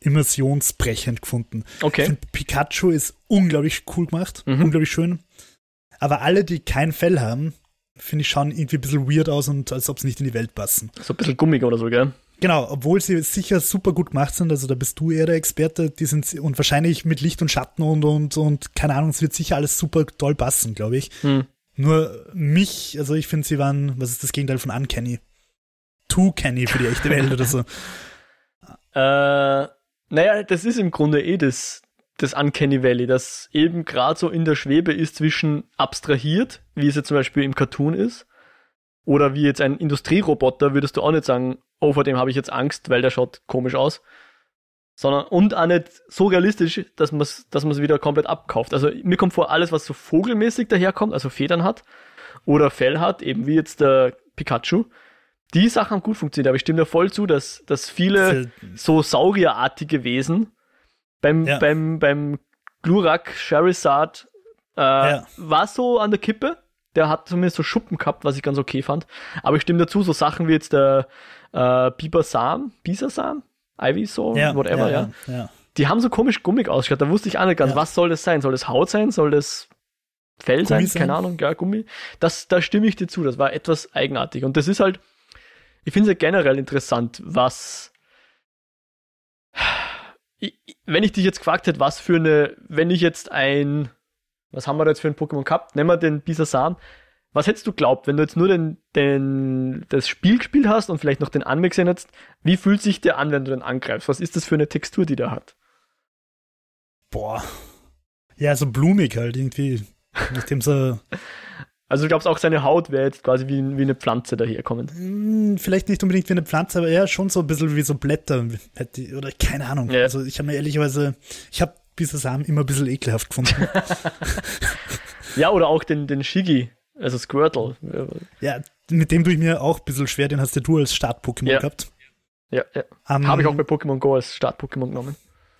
immersionsbrechend gefunden. Ich Okay. finde, Pikachu ist unglaublich cool gemacht, Mhm. unglaublich schön. Aber alle, die kein Fell haben, finde ich, schauen irgendwie ein bisschen weird aus und als ob sie nicht in die Welt passen. So ein bisschen gummig oder so, gell? Genau, obwohl sie sicher super gut gemacht sind, also da bist du eher der Experte, die sind und wahrscheinlich mit Licht und Schatten und und und keine Ahnung, es wird sicher alles super toll passen, glaube ich. Hm. Nur mich, also ich finde, sie waren, was ist das Gegenteil von uncanny? Too canny für die echte Welt oder so. Äh, naja, das ist im Grunde eh das, das Uncanny Valley, das eben gerade so in der Schwebe ist zwischen abstrahiert, wie es jetzt zum Beispiel im Cartoon ist, oder wie jetzt ein Industrieroboter, würdest du auch nicht sagen, oh, vor dem habe ich jetzt Angst, weil der schaut komisch aus. Sondern, und auch nicht so realistisch, dass man es dass wieder komplett abkauft. Also mir kommt vor, alles, was so vogelmäßig daherkommt, also Federn hat, oder Fell hat, eben wie jetzt der Pikachu, die Sachen haben gut funktioniert, aber ich stimme dir voll zu, dass, dass viele so saurierartige Wesen beim, Ja. beim, beim Glurak, Charizard, äh, Ja. war so an der Kippe. Der hat zumindest so Schuppen gehabt, was ich ganz okay fand. Aber ich stimme dazu, so Sachen wie jetzt der äh, Bibersam, Bisasam, Ivysaur, ja, whatever, ja, ja. Die haben so komisch gummig ausgeschaut. Da wusste ich auch nicht ganz, was soll das sein? Soll das Haut sein? Soll das Fell sein? Sein? Keine Ahnung, ja, Gummi. Das, da stimme ich dir zu. Das war etwas eigenartig. Und das ist halt, ich finde es ja generell interessant, was, wenn ich dich jetzt gefragt hätte, was für eine, wenn ich jetzt ein, was haben wir da jetzt für ein Pokémon gehabt? Nehmen wir den Bisasam. Was hättest du glaubt, wenn du jetzt nur den, den, das Spiel gespielt hast und vielleicht noch den Anime gesehen hättest? Wie fühlt sich der an, wenn du den angreifst? Was ist das für eine Textur, die der hat? Boah. Ja, so blumig halt irgendwie. Nachdem so, Also du glaubst auch seine Haut wäre jetzt quasi wie, wie eine Pflanze daherkommend. hm, vielleicht nicht unbedingt wie eine Pflanze, aber eher schon so ein bisschen wie so Blätter. Oder keine Ahnung. Ja. Also ich habe mir ehrlicherweise, ich habe diese Samen immer ein bisschen ekelhaft gefunden. Ja, oder auch den, den Shiggy, also Squirtle. ja, mit dem tue ich mir auch ein bisschen schwer, den hast ja du als Start-Pokémon Ja. gehabt. Ja, ja. Ähm, Habe ich auch bei Pokémon Go als Start-Pokémon genommen.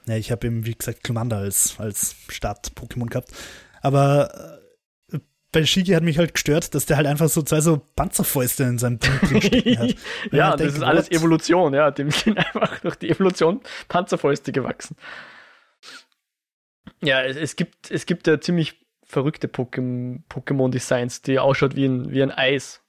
Ja, ich habe eben, wie gesagt, Glumanda als, als Start-Pokémon gehabt. Aber äh, bei Shigi hat mich halt gestört, dass der halt einfach so zwei so Panzerfäuste in seinem Ding drinstecken hat. Ja, das denkt, ist alles what? Evolution, ja. Dem sind einfach durch die Evolution Panzerfäuste gewachsen. Ja, es, es gibt, es gibt ja ziemlich verrückte Pokémon- Pokémon-Designs, die ausschaut wie ein, wie ein Eis.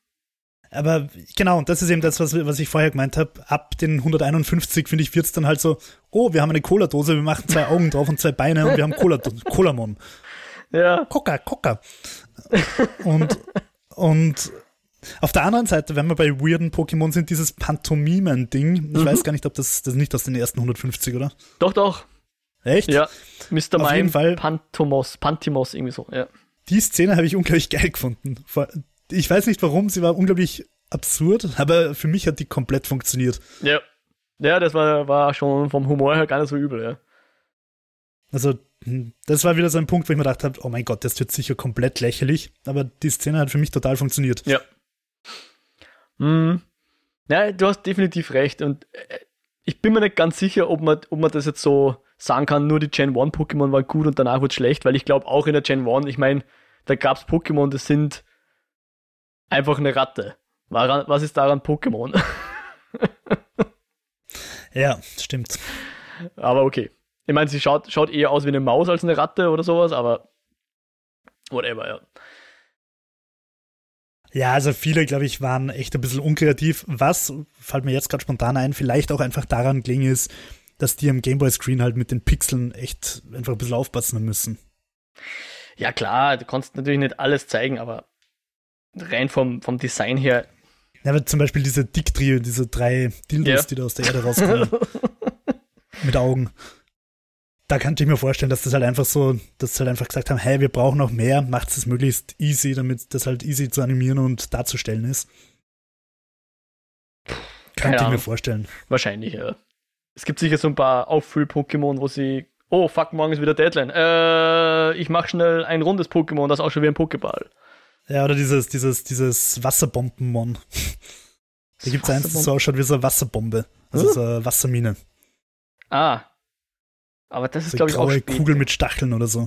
Aber genau, und das ist eben das, was, was ich vorher gemeint habe. Ab den 151, finde ich, wird's dann halt so, oh, wir haben eine Cola-Dose, wir machen zwei Augen drauf und zwei Beine und wir haben Cola Colamon. Ja, Coca, Coca. Und, und auf der anderen Seite, wenn wir bei weirden Pokémon sind, dieses Pantomimen-Ding, ich Mhm. weiß gar nicht, ob das, das nicht aus den ersten 150, oder? doch, doch. Echt? Ja, Mr. Auf jeden Mime, Fall. Pantomos, Pantimos, irgendwie so, ja. Die Szene habe ich unglaublich geil gefunden. Ich weiß nicht warum, sie war unglaublich absurd, aber für mich hat die komplett funktioniert. Ja, Ja, das war, war schon vom Humor her gar nicht so übel, ja. Also, das war wieder so ein Punkt, wo ich mir gedacht habe, oh mein Gott, das wird sicher komplett lächerlich. Aber die Szene hat für mich total funktioniert. Ja. Hm. Ja, du hast definitiv recht. Und äh, ich bin mir nicht ganz sicher, ob man, ob man das jetzt so sagen kann, nur die Gen 1 Pokémon waren gut und danach wird schlecht, weil ich glaube auch in der Gen 1, ich meine, da gab es Pokémon, das sind einfach eine Ratte. Was ist daran Pokémon? ja, stimmt. Aber okay. Ich meine, sie schaut, schaut eher aus wie eine Maus als eine Ratte oder sowas, aber whatever, ja. Ja, also viele, glaube ich, waren echt ein bisschen unkreativ. Was, fällt mir jetzt gerade spontan ein, vielleicht auch einfach daran gelingen ist, dass die am Gameboy-Screen halt mit den Pixeln echt einfach ein bisschen aufpassen müssen. Ja, klar, du kannst natürlich nicht alles zeigen, aber rein vom, vom Design her. Ja, aber zum Beispiel diese Dick-Trio, diese drei Dildos, ja. die da aus der Erde rauskommen. mit Augen da könnte ich mir vorstellen, dass das halt einfach so, dass sie halt einfach gesagt haben, hey, wir brauchen noch mehr, macht es möglichst easy, damit das halt easy zu animieren und darzustellen ist. Könnte ich mir vorstellen. Wahrscheinlich, ja. Es gibt sicher so ein paar Auffüll-Pokémon, wo sie, oh fuck, morgen ist wieder Deadline. Äh, ich mach schnell ein rundes Pokémon, das ausschaut wie ein Pokéball. Ja, oder dieses, dieses, dieses Wasserbombenmon. da gibt es eins, das so ausschaut wie so eine Wasserbombe. Also huh? so eine Wassermine. Ah, aber das ist, glaube ich, auch später. Kugel mit Stacheln oder so.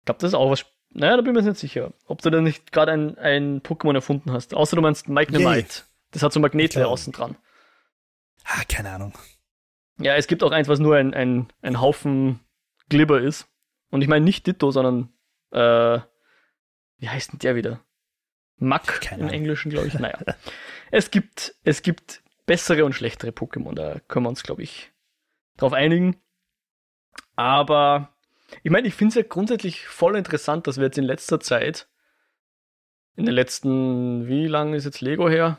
Ich glaube, das ist auch was. Naja, da bin ich mir nicht sicher. Ob du da nicht gerade ein, ein Pokémon erfunden hast. Außer du meinst Mike Nemite. Das hat so Magnetle außen dran. Ah, keine Ahnung. Ja, es gibt auch eins, was nur ein, ein, ein Haufen Glibber ist. Und ich meine nicht Ditto, sondern äh, wie heißt denn der wieder? Mack im Englischen, glaube ich. Naja. es gibt, es gibt bessere und schlechtere Pokémon. Da können wir uns, glaube ich, drauf einigen. Aber ich meine, ich finde es ja grundsätzlich voll interessant, dass wir jetzt in letzter Zeit, in den letzten, wie lange ist jetzt Lego her?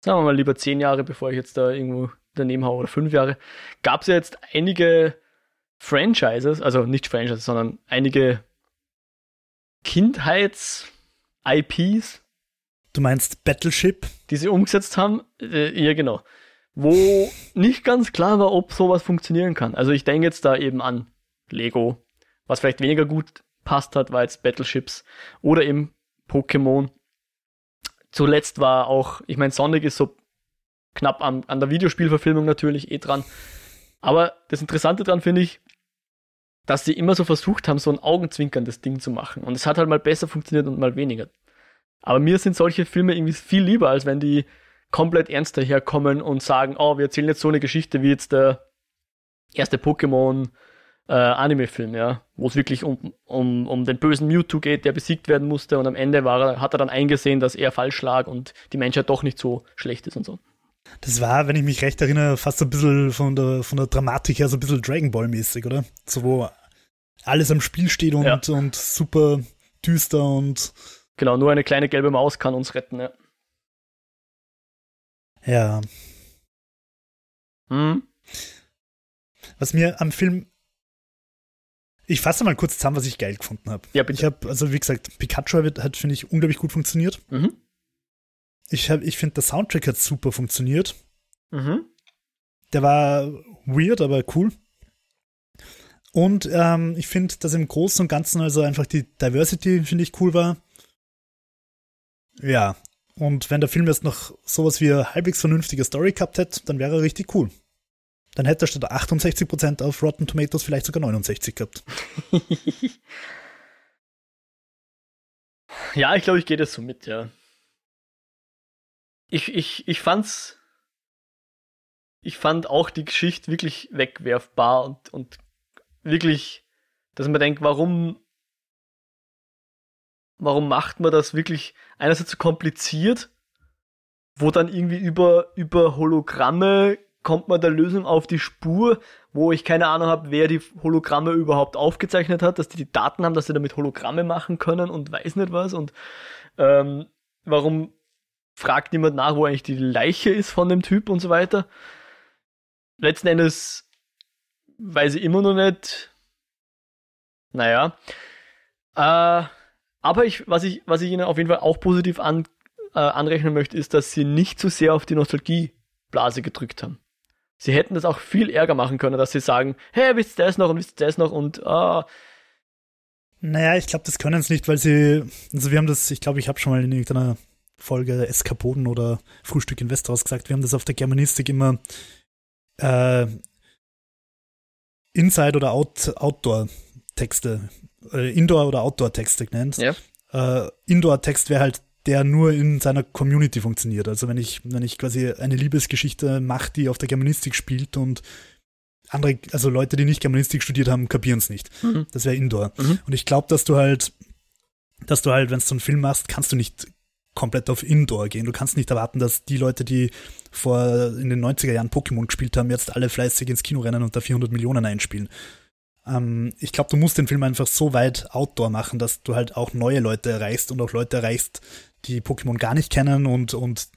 Sagen wir mal lieber zehn Jahre, bevor ich jetzt da irgendwo daneben haue, oder fünf Jahre, gab es ja jetzt einige Franchises, also nicht Franchises, sondern einige Kindheits-IPs. Du meinst Battleship? Die sie umgesetzt haben? Äh, ja, genau wo nicht ganz klar war, ob sowas funktionieren kann. Also ich denke jetzt da eben an Lego. Was vielleicht weniger gut passt hat, war jetzt Battleships oder eben Pokémon. Zuletzt war auch, ich meine, Sonic ist so knapp an, an der Videospielverfilmung natürlich eh dran. Aber das Interessante dran finde ich, dass sie immer so versucht haben, so ein augenzwinkerndes Ding zu machen. Und es hat halt mal besser funktioniert und mal weniger. Aber mir sind solche Filme irgendwie viel lieber, als wenn die komplett ernst daherkommen und sagen, oh, wir erzählen jetzt so eine Geschichte wie jetzt der erste Pokémon äh, Anime-Film, ja, wo es wirklich um, um, um den bösen Mewtwo geht, der besiegt werden musste und am Ende war er, hat er dann eingesehen, dass er falsch lag und die Menschheit doch nicht so schlecht ist und so. Das war, wenn ich mich recht erinnere, fast ein bisschen von der, von der Dramatik her so ein bisschen Dragon Ball mäßig, oder? So, wo alles am Spiel steht und, ja. und super düster und. Genau, nur eine kleine gelbe Maus kann uns retten, ja. Ja. Hm? Was mir am Film. Ich fasse mal kurz zusammen, was ich geil gefunden habe. Ja, bitte. Ich habe, also wie gesagt, Pikachu hat, hat finde ich, unglaublich gut funktioniert. Mhm. Ich, hab, ich finde, der Soundtrack hat super funktioniert. Mhm. Der war weird, aber cool. Und ähm, ich finde, dass im Großen und Ganzen also einfach die Diversity, finde ich, cool war. Ja, und wenn der Film jetzt noch sowas wie eine halbwegs vernünftige Story gehabt hätte, dann wäre er richtig cool. Dann hätte er statt 68% auf Rotten Tomatoes vielleicht sogar 69 gehabt. ja, ich glaube, ich gehe das so mit, ja. Ich, ich, ich fand's. Ich fand auch die Geschichte wirklich wegwerfbar und, und wirklich, dass man denkt, warum warum macht man das wirklich einerseits so kompliziert, wo dann irgendwie über, über Hologramme kommt man der Lösung auf die Spur, wo ich keine Ahnung habe, wer die Hologramme überhaupt aufgezeichnet hat, dass die die Daten haben, dass sie damit Hologramme machen können und weiß nicht was und ähm, warum fragt niemand nach, wo eigentlich die Leiche ist von dem Typ und so weiter. Letzten Endes weiß ich immer noch nicht. Naja. Äh, aber ich, was ich, was ich ihnen auf jeden Fall auch positiv an, äh, anrechnen möchte, ist, dass sie nicht zu sehr auf die Nostalgieblase gedrückt haben. Sie hätten das auch viel ärger machen können, dass sie sagen, hey, wisst ihr das noch und wisst ihr das noch und ah. Naja, ich glaube, das können sie nicht, weil sie, also wir haben das, ich glaube, ich habe schon mal in irgendeiner Folge Eskapoden oder Frühstück in Westeros gesagt, wir haben das auf der Germanistik immer äh, Inside- oder Out Outdoor-Texte, äh, Indoor- oder Outdoor-Texte genannt. Ja. Äh, Indoor-Text wäre halt der nur in seiner Community funktioniert. Also wenn ich, wenn ich quasi eine Liebesgeschichte mache, die auf der Germanistik spielt und andere, also Leute, die nicht Germanistik studiert haben, kapieren es nicht. Mhm. Das wäre Indoor. Mhm. Und ich glaube, dass du halt, dass du halt, wenn du so einen Film machst, kannst du nicht komplett auf Indoor gehen. Du kannst nicht erwarten, dass die Leute, die vor in den 90er Jahren Pokémon gespielt haben, jetzt alle fleißig ins Kino rennen und da 400 Millionen einspielen. Ähm, ich glaube, du musst den Film einfach so weit Outdoor machen, dass du halt auch neue Leute erreichst und auch Leute erreichst, die Pokémon gar nicht kennen und, und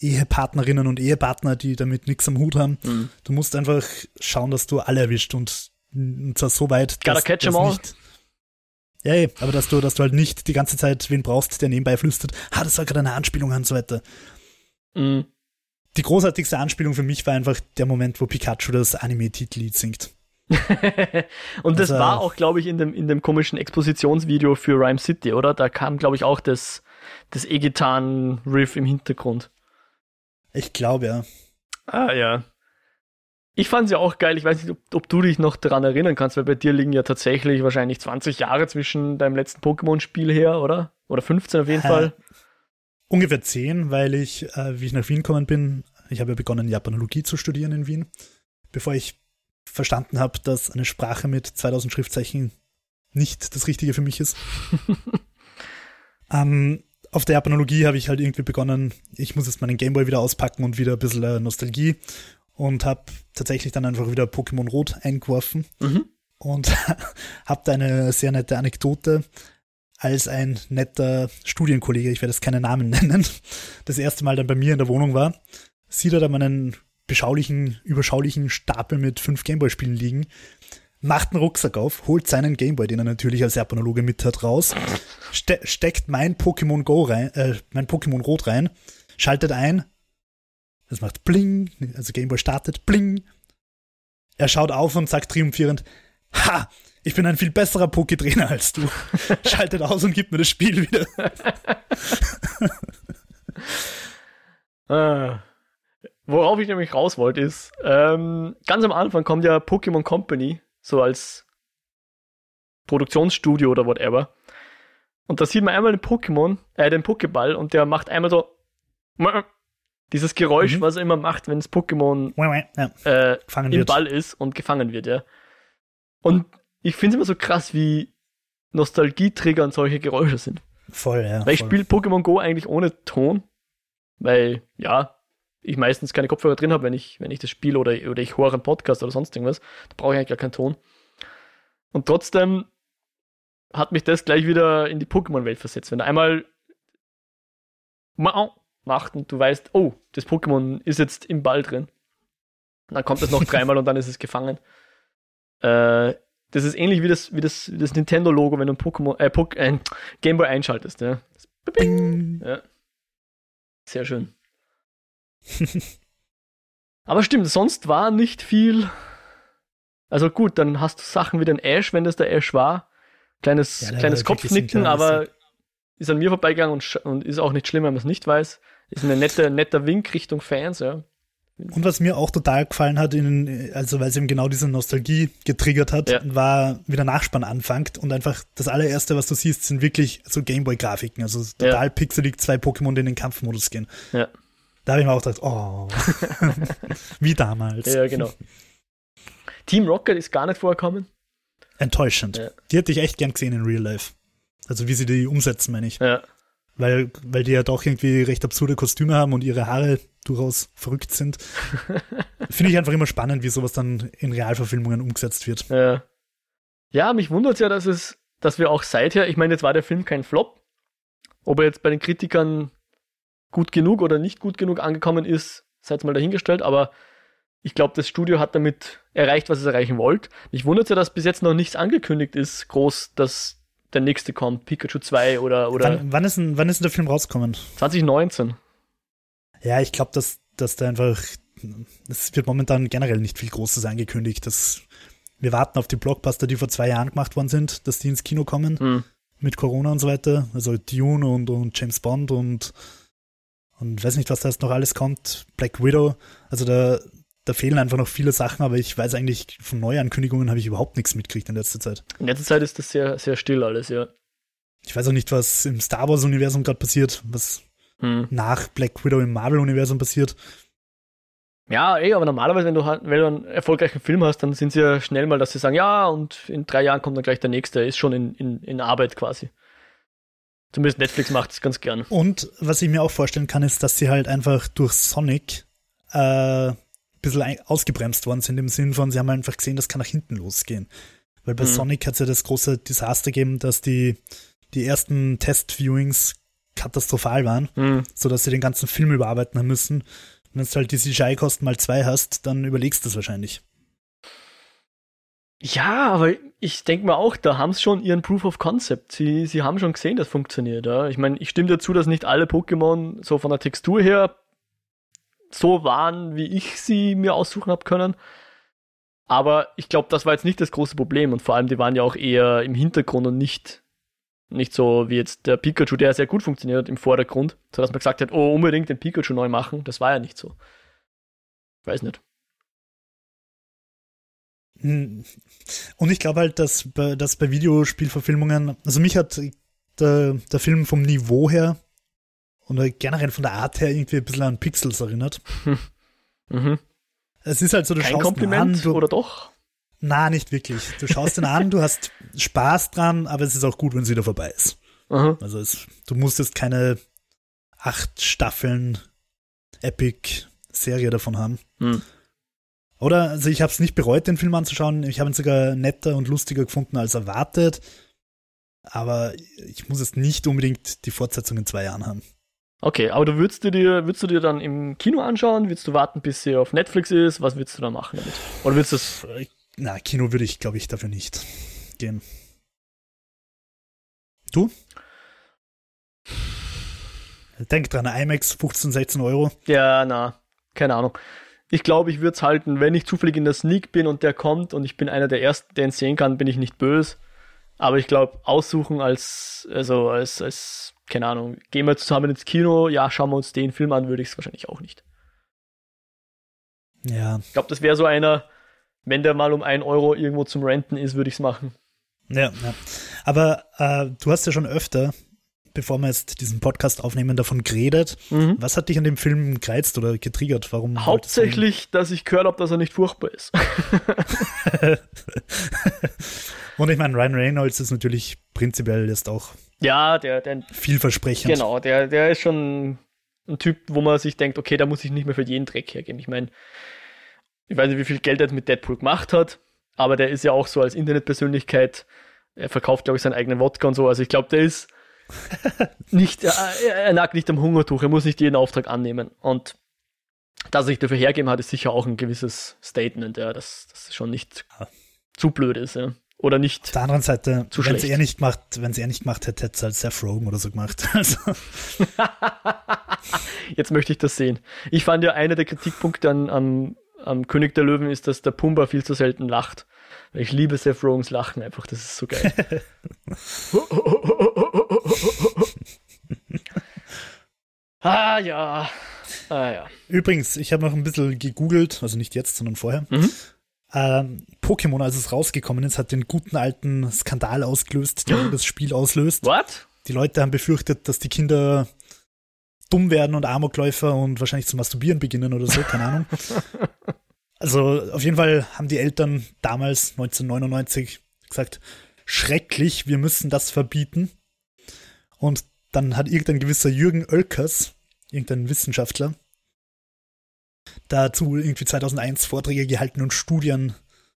Ehepartnerinnen und Ehepartner, die damit nichts am Hut haben. Mhm. Du musst einfach schauen, dass du alle erwischt und, und zwar so weit, Gotta dass, catch dass all. nicht ja, ja, aber dass du, dass du halt nicht die ganze Zeit wen brauchst, der nebenbei flüstert, ah, das war gerade eine Anspielung und so weiter. Mhm. Die großartigste Anspielung für mich war einfach der Moment, wo Pikachu das Anime-Titellied singt. und das Also- war auch, glaube ich, in dem, in dem komischen Expositionsvideo für Rhyme City, oder? Da kam, glaube ich, auch das, das E-Gitarren-Riff im Hintergrund. Ich glaube, ja. Ah, ja. Ich fand's ja auch geil. Ich weiß nicht, ob, ob du dich noch daran erinnern kannst, weil bei dir liegen ja tatsächlich wahrscheinlich 20 Jahre zwischen deinem letzten Pokémon-Spiel her, oder? Oder 15 auf jeden Äh, Fall. Ungefähr zehn, weil ich, äh, wie ich nach Wien gekommen bin, ich habe ja begonnen, Japanologie zu studieren in Wien, bevor ich verstanden habe, dass eine Sprache mit 2000 Schriftzeichen nicht das Richtige für mich ist. ähm, auf der Japanologie habe ich halt irgendwie begonnen, ich muss jetzt meinen Gameboy wieder auspacken und wieder ein bisschen äh, Nostalgie und habe tatsächlich dann einfach wieder Pokémon Rot eingeworfen Mhm. und habe da eine sehr nette Anekdote, als ein netter Studienkollege, ich werde jetzt keine Namen nennen, das erste Mal dann bei mir in der Wohnung war, sieht er da meinen beschaulichen, überschaulichen Stapel mit fünf Gameboy-Spielen liegen, macht einen Rucksack auf, holt seinen Gameboy, den er natürlich als Japanologe mit hat, raus, ste steckt mein Pokémon Go rein, äh, mein Pokémon Rot rein, schaltet ein, es macht Bling, also Gameboy startet, Bling. Er schaut auf und sagt triumphierend, Ha! Ich bin ein viel besserer Poké-Trainer als du. Schaltet aus und gibt mir das Spiel wieder. Ah. Worauf ich nämlich raus wollte, ist, ähm, ganz am Anfang kommt ja Pokémon Company, so als Produktionsstudio oder whatever. Und da sieht man einmal den Pokémon, äh, den Pokéball und der macht einmal so dieses Geräusch, Mhm. was er immer macht, wenn das Pokémon Ja, äh, gefangen im wird. Ball ist und gefangen wird, ja. Und ich finde es immer so krass, wie Nostalgietrigger und solche Geräusche sind. Voll, ja. Weil ich spiele Pokémon Go eigentlich ohne Ton, weil, ja, ich meistens keine Kopfhörer drin habe, wenn ich, wenn ich das spiele oder, oder ich höre einen Podcast oder sonst irgendwas. Da brauche ich eigentlich gar keinen Ton. Und trotzdem hat mich das gleich wieder in die Pokémon-Welt versetzt. Wenn er einmal macht und du weißt, oh, das Pokémon ist jetzt im Ball drin. Und dann kommt es noch dreimal und dann ist es gefangen. Äh, das ist ähnlich wie das, wie das, wie das Nintendo-Logo, wenn du ein Pokémon, äh, Pok ein Gameboy einschaltest. Ja. Ja. Sehr schön. Aber stimmt, sonst war nicht viel. Also gut, dann hast du Sachen wie den Ash, wenn das der Ash war. Kleines, Ja, kleines Kopfnicken, aber ist an mir vorbeigegangen und, und ist auch nicht schlimm, wenn man es nicht weiß. Ist ein netter, netter Wink Richtung Fans, ja. Und was mir auch total gefallen hat, in, also weil es eben genau diese Nostalgie getriggert hat, Ja. war, wie der Nachspann anfängt und einfach das allererste, was du siehst, sind wirklich so Gameboy-Grafiken. Also total pixelig, zwei Pokémon, die in den Kampfmodus gehen. Ja. Da habe ich mir auch gedacht, oh, wie damals. Ja, genau. Team Rocket ist gar nicht vorgekommen. Enttäuschend. Ja. Die hätte ich echt gern gesehen in Real Life. Also wie sie die umsetzen, meine ich. Ja. Weil, weil die ja doch irgendwie recht absurde Kostüme haben und ihre Haare durchaus verrückt sind. Finde ich einfach immer spannend, wie sowas dann in Realverfilmungen umgesetzt wird. Ja, ja mich wundert ja, dass es, dass wir auch seither, ich meine, jetzt war der Film kein Flop. Ob er jetzt bei den Kritikern gut genug oder nicht gut genug angekommen ist, sei jetzt mal dahingestellt, aber ich glaube, das Studio hat damit erreicht, was es erreichen wollte. Mich wundert ja, dass bis jetzt noch nichts angekündigt ist, groß, dass der nächste kommt, Pikachu 2 oder, oder Wann, wann, ist denn, wann ist denn der Film rausgekommen? 2019. Ja, ich glaube, dass, dass da einfach es wird momentan generell nicht viel Großes angekündigt. Das, wir warten auf die Blockbuster, die vor zwei Jahren gemacht worden sind, dass die ins Kino kommen. Hm. Mit Corona und so weiter. Also Dune und, und James Bond und, und weiß nicht, was da jetzt noch alles kommt. Black Widow. Also da, da fehlen einfach noch viele Sachen, aber ich weiß eigentlich, von Neuankündigungen habe ich überhaupt nichts mitgekriegt in letzter Zeit. In letzter Zeit ist das sehr, sehr still alles, ja. Ich weiß auch nicht, was im Star Wars-Universum gerade passiert, was Hm. nach Black Widow im Marvel-Universum passiert. Ja, eh, aber normalerweise, wenn du, halt- wenn du einen erfolgreichen Film hast, dann sind sie ja schnell mal, dass sie sagen, ja, und in drei Jahren kommt dann gleich der nächste, ist schon in, in, in Arbeit quasi. Zumindest Netflix macht es ganz gern. Und was ich mir auch vorstellen kann, ist, dass sie halt einfach durch Sonic äh, ein bisschen ausgebremst worden sind, im Sinn von, sie haben einfach gesehen, das kann nach hinten losgehen. Weil bei Mhm. Sonic hat es ja das große Desaster gegeben, dass die, die ersten Test-Viewings katastrophal waren, Hm. sodass sie den ganzen Film überarbeiten haben müssen. Und wenn du halt die CGI-Kosten mal zwei hast, dann überlegst du das wahrscheinlich. Ja, aber ich denke mir auch, da haben sie schon ihren Proof of Concept. Sie, sie haben schon gesehen, das funktioniert. Ja. Ich meine, ich stimme dazu, dass nicht alle Pokémon so von der Textur her so waren, wie ich sie mir aussuchen habe können. Aber ich glaube, das war jetzt nicht das große Problem. Und vor allem, die waren ja auch eher im Hintergrund und nicht, nicht so wie jetzt der Pikachu, der sehr gut funktioniert hat im Vordergrund, sodass man gesagt hat, oh, unbedingt den Pikachu neu machen. Das war ja nicht so. Ich weiß nicht. Hm. Und ich glaube halt, dass bei, dass bei Videospielverfilmungen, also mich hat der, der Film vom Niveau her und generell von der Art her irgendwie ein bisschen an Pixels erinnert. Mhm. Es ist halt so, du Kein schaust Kompliment an, du, oder doch? na, nicht wirklich. Du schaust ihn an, du hast Spaß dran, aber es ist auch gut, wenn es wieder vorbei ist. Aha. Also es, du musst jetzt keine acht Staffeln Epic-Serie davon haben. Hm. Oder, also ich habe es nicht bereut, den Film anzuschauen. Ich habe ihn sogar netter und lustiger gefunden als erwartet. Aber ich muss jetzt nicht unbedingt die Fortsetzung in zwei Jahren haben. Okay, aber du würdest du dir, würdest du dir dann im Kino anschauen? Würdest du warten, bis sie auf Netflix ist? Was würdest du da machen damit? Oder würdest du das. Na, Kino würde ich, glaube ich, dafür nicht gehen. Du? Denk dran, IMAX 15, 16 Euro. Ja, na, keine Ahnung. Ich glaube, ich würde es halten, wenn ich zufällig in der Sneak bin und der kommt und ich bin einer der ersten, der ihn sehen kann, bin ich nicht böse. Aber ich glaube, aussuchen als, also als, als, keine Ahnung, gehen wir zusammen ins Kino, ja, schauen wir uns den Film an, würde ich es wahrscheinlich auch nicht. Ja, Ich glaube, das wäre so einer, wenn der mal um ein Euro irgendwo zum Renten ist, würde ich es machen. ja, ja. Aber äh, du hast ja schon öfter, bevor wir jetzt diesen Podcast aufnehmen, davon geredet. Mhm. Was hat dich an dem Film gereizt oder getriggert? Warum? Hauptsächlich, dass ich gehört habe, dass er nicht furchtbar ist. Und ich meine, Ryan Reynolds ist natürlich prinzipiell jetzt auch ja, der, der, vielversprechend. genau, der, der ist schon ein Typ, wo man sich denkt, okay, da muss ich nicht mehr für jeden Dreck hergeben. Ich meine, ich weiß nicht, wie viel Geld er jetzt mit Deadpool gemacht hat, aber der ist ja auch so als Internetpersönlichkeit, er verkauft, glaube ich, seinen eigenen Wodka und so. Also ich glaube, der ist nicht, er, er nagt nicht am Hungertuch, er muss nicht jeden Auftrag annehmen. Und dass er sich dafür hergeben hat, ist sicher auch ein gewisses Statement, ja, dass das schon nicht Ja. zu blöd ist, ja. Oder nicht Auf der anderen Seite, Zu wenn es er nicht gemacht, wenn es er nicht gemacht hätte, hätte es halt Seth Rogen oder so gemacht. Also, Jetzt möchte ich das sehen. Ich fand ja, einer der Kritikpunkte an, am, am König der Löwen ist, dass der Pumba viel zu selten lacht. Ich liebe Seth Rogans Lachen einfach, das ist so geil. ah ja. Ah ja. übrigens, ich habe noch ein bisschen gegoogelt, also nicht jetzt, sondern vorher. Mhm. Ähm, Pokémon, als es rausgekommen ist, hat den guten alten Skandal ausgelöst, der das Spiel auslöst. What? Die Leute haben befürchtet, dass die Kinder dumm werden und Amokläufer und wahrscheinlich zu masturbieren beginnen oder so, keine Ahnung. Also auf jeden Fall haben die Eltern damals 1999 gesagt, schrecklich, wir müssen das verbieten. Und dann hat irgendein gewisser Jürgen Oelkers, irgendein Wissenschaftler, dazu irgendwie 2001 Vorträge gehalten und Studien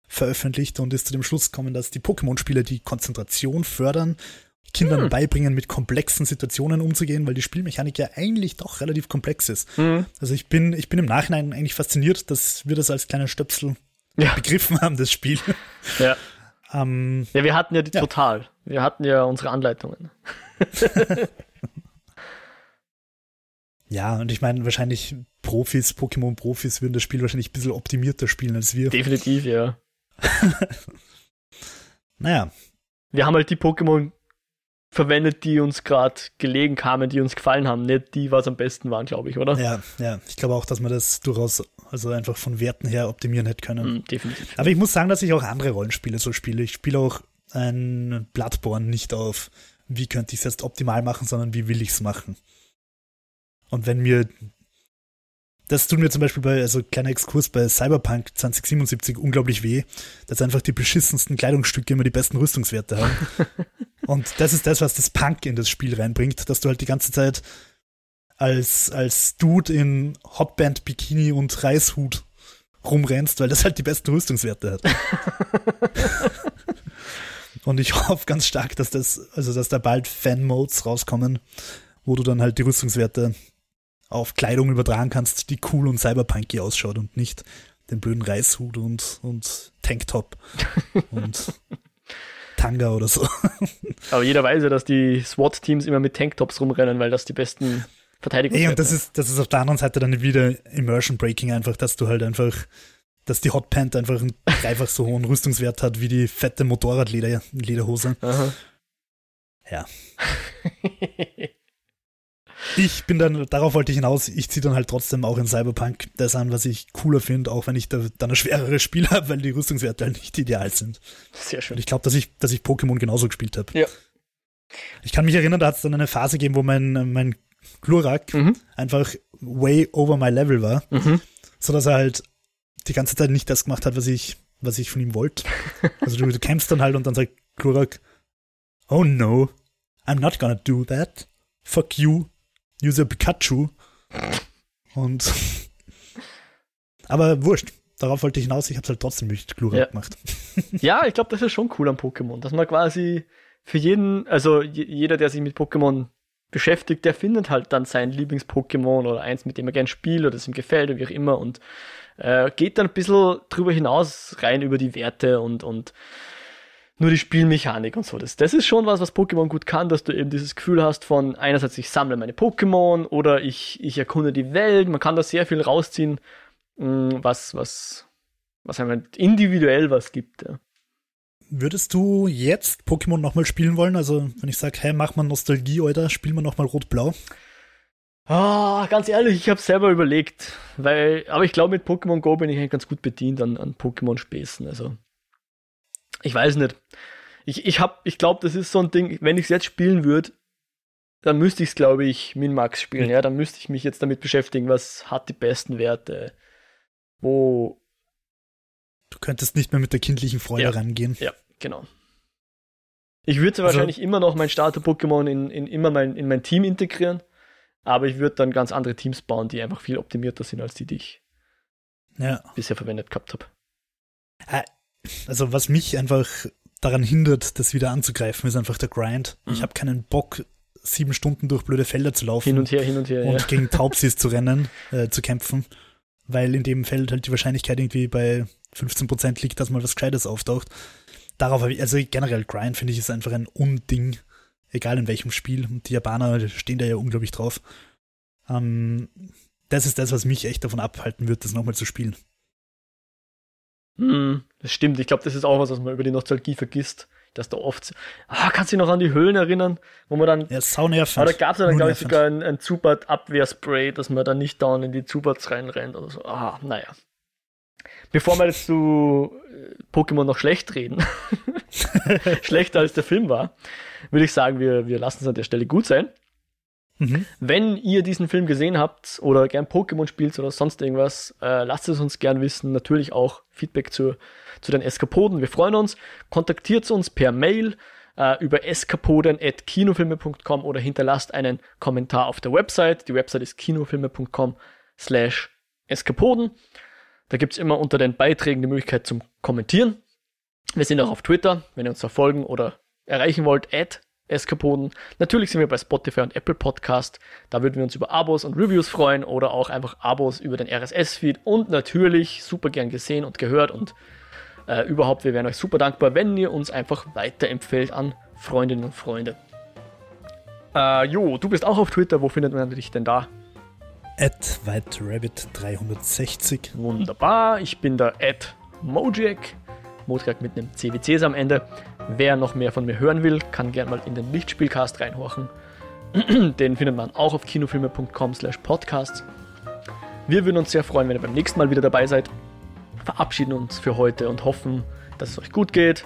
veröffentlicht und ist zu dem Schluss gekommen, dass die Pokémon-Spiele die Konzentration fördern, Kindern Hm. beibringen, mit komplexen Situationen umzugehen, weil die Spielmechanik ja eigentlich doch relativ komplex ist. Hm. Also ich bin, ich bin im Nachhinein eigentlich fasziniert, dass wir das als kleiner Stöpsel Ja. begriffen haben, das Spiel. Ja. ähm, ja, wir hatten ja die Ja. total. Wir hatten ja unsere Anleitungen. ja, und ich meine, wahrscheinlich Profis, Pokémon-Profis würden das Spiel wahrscheinlich ein bisschen optimierter spielen als wir. Definitiv, ja. naja. Wir haben halt die Pokémon verwendet, die uns gerade gelegen kamen, die uns gefallen haben, nicht die, was am besten waren, glaube ich, oder? Ja, ja. Ich glaube auch, dass man das durchaus also einfach von Werten her optimieren hätte können. Mm, definitiv. Aber ich muss sagen, dass ich auch andere Rollenspiele so spiele. Ich spiele auch ein Bloodborne nicht auf, wie könnte ich es jetzt optimal machen, sondern wie will ich es machen. Und wenn mir das tut mir zum Beispiel bei, also kleiner Exkurs bei Cyberpunk 2077 unglaublich weh, dass einfach die beschissensten Kleidungsstücke immer die besten Rüstungswerte haben. Und das ist das, was das Punk in das Spiel reinbringt, dass du halt die ganze Zeit als, als Dude in Hotband, Bikini und Reishut rumrennst, weil das halt die besten Rüstungswerte hat. und ich hoffe ganz stark, dass das, also dass da bald Fan-Modes rauskommen, wo du dann halt die Rüstungswerte auf Kleidung übertragen kannst, die cool und cyberpunky ausschaut und nicht den blöden Reishut und, und Tanktop und Tanga oder so. Aber jeder weiß ja, dass die SWAT-Teams immer mit Tanktops rumrennen, weil das die besten Verteidigungen sind. und das ist, das ist auf der anderen Seite dann wieder Immersion Breaking einfach, dass du halt einfach, dass die Hotpant einfach einen dreifach so hohen Rüstungswert hat wie die fette Motorradlederhose. Ja. ich bin dann, darauf wollte ich hinaus, ich ziehe dann halt trotzdem auch in Cyberpunk das an, was ich cooler finde, auch wenn ich da dann ein schwereres Spiel habe, weil die Rüstungswerte halt nicht ideal sind. Sehr schön. Und ich glaube, dass ich, dass ich Pokémon genauso gespielt habe. Ja. Ich kann mich erinnern, da hat es dann eine Phase gegeben, wo mein, mein Glurak mhm. einfach way over my level war, mhm. so dass er halt die ganze Zeit nicht das gemacht hat, was ich, was ich von ihm wollte. Also du, du kämpfst dann halt und dann sagt Glurak, oh no, I'm not gonna do that. Fuck you, User Pikachu. Und aber wurscht. Darauf wollte ich hinaus, ich habe es halt trotzdem nicht Glurak ja. gemacht. ja, ich glaube, das ist schon cool am Pokémon, dass man quasi für jeden, also jeder, der sich mit Pokémon beschäftigt, der findet halt dann sein Lieblings-Pokémon oder eins, mit dem er gern spielt oder das ihm gefällt oder wie auch immer und äh, geht dann ein bisschen drüber hinaus rein über die Werte und, und nur die Spielmechanik und so. Das, das ist schon was, was Pokémon gut kann, dass du eben dieses Gefühl hast von einerseits ich sammle meine Pokémon oder ich, ich erkunde die Welt. Man kann da sehr viel rausziehen, mm, was, was, was einem halt individuell was gibt. Ja. Würdest du jetzt Pokémon nochmal spielen wollen? Also, wenn ich sage, hey, mach mal Nostalgie, oder spielen wir nochmal Rot-Blau? Ah, oh, ganz ehrlich, ich habe selber überlegt, weil, aber ich glaube, mit Pokémon Go bin ich eigentlich ganz gut bedient an, an Pokémon-Späßen. Also, ich weiß nicht. Ich, ich, ich glaube, das ist so ein Ding, wenn ich es jetzt spielen würde, dann müsste ich es, glaube ich, Min-Max spielen. Ja, dann müsste ich mich jetzt damit beschäftigen, was hat die besten Werte, wo. Du könntest nicht mehr mit der kindlichen Freude ja, rangehen. Ja, genau. Ich würde also, wahrscheinlich immer noch mein Starter-Pokémon in, in, immer mein, in mein Team integrieren, aber ich würde dann ganz andere Teams bauen, die einfach viel optimierter sind als die, die ich ja. bisher verwendet gehabt habe. Äh, also was mich einfach daran hindert, das wieder anzugreifen, ist einfach der Grind. Mhm. Ich habe keinen Bock, sieben Stunden durch blöde Felder zu laufen. Hin und her, hin und her. Und ja. gegen Taubsis zu rennen, äh, zu kämpfen. Weil in dem Feld halt die Wahrscheinlichkeit irgendwie bei 15% liegt, dass mal was Gescheites auftaucht. Darauf habe ich, also generell Grind finde ich ist einfach ein Unding. Egal in welchem Spiel. Und die Japaner stehen da ja unglaublich drauf. Ähm, das ist das, was mich echt davon abhalten wird, das nochmal zu spielen. Hm, das stimmt. Ich glaube, das ist auch was, was man über die Nostalgie vergisst. Dass da oft. Ah, kannst du dich noch an die Höhlen erinnern? Wo man dann. Ja, saunervig. Aber da gab es ja dann, glaube ich, sogar ein, ein Zubat-Abwehrspray, dass man dann nicht down in die Zubats reinrennt oder so. Ah, naja. Bevor wir jetzt zu äh, Pokémon noch schlecht reden, schlechter als der Film war, würde ich sagen, wir, wir lassen es an der Stelle gut sein. Mhm. Wenn ihr diesen Film gesehen habt oder gern Pokémon spielt oder sonst irgendwas, äh, lasst es uns gern wissen. Natürlich auch Feedback zu, zu den Eskapoden. Wir freuen uns. Kontaktiert uns per Mail äh, über eskapoden.kinofilme.com oder hinterlasst einen Kommentar auf der Website. Die Website ist kinofilme.com slash eskapoden. Da gibt's immer unter den Beiträgen die Möglichkeit zum Kommentieren. Wir sind auch auf Twitter, wenn ihr uns da folgen oder erreichen wollt, at Eskapoden. Natürlich sind wir bei Spotify und Apple Podcast. Da würden wir uns über Abos und Reviews freuen oder auch einfach Abos über den RSS-Feed und natürlich super gern gesehen und gehört und äh, überhaupt, wir wären euch super dankbar, wenn ihr uns einfach weiterempfehlt an Freundinnen und Freunde. Äh, jo, du bist auch auf Twitter. Wo findet man dich denn da? At whiterabbit360. Wunderbar. Ich bin der at Mojack. Mojack mit einem CWCs am Ende. Wer noch mehr von mir hören will, kann gerne mal in den Lichtspielcast reinhorchen. den findet man auch auf kinofilme.com slash podcast. Wir würden uns sehr freuen, wenn ihr beim nächsten Mal wieder dabei seid. Verabschieden uns für heute und hoffen, dass es euch gut geht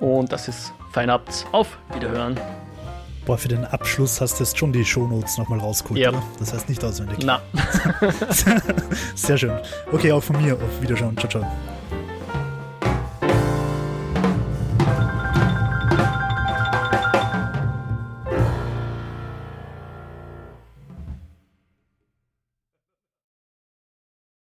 und dass es fein habt. Auf Wiederhören. Boah, für den Abschluss hast du jetzt schon die Shownotes nochmal rausgeholt, Ja. oder? Das heißt nicht auswendig. Na. Sehr schön. Okay, auch von mir. Auf Wiederschauen. Ciao, ciao.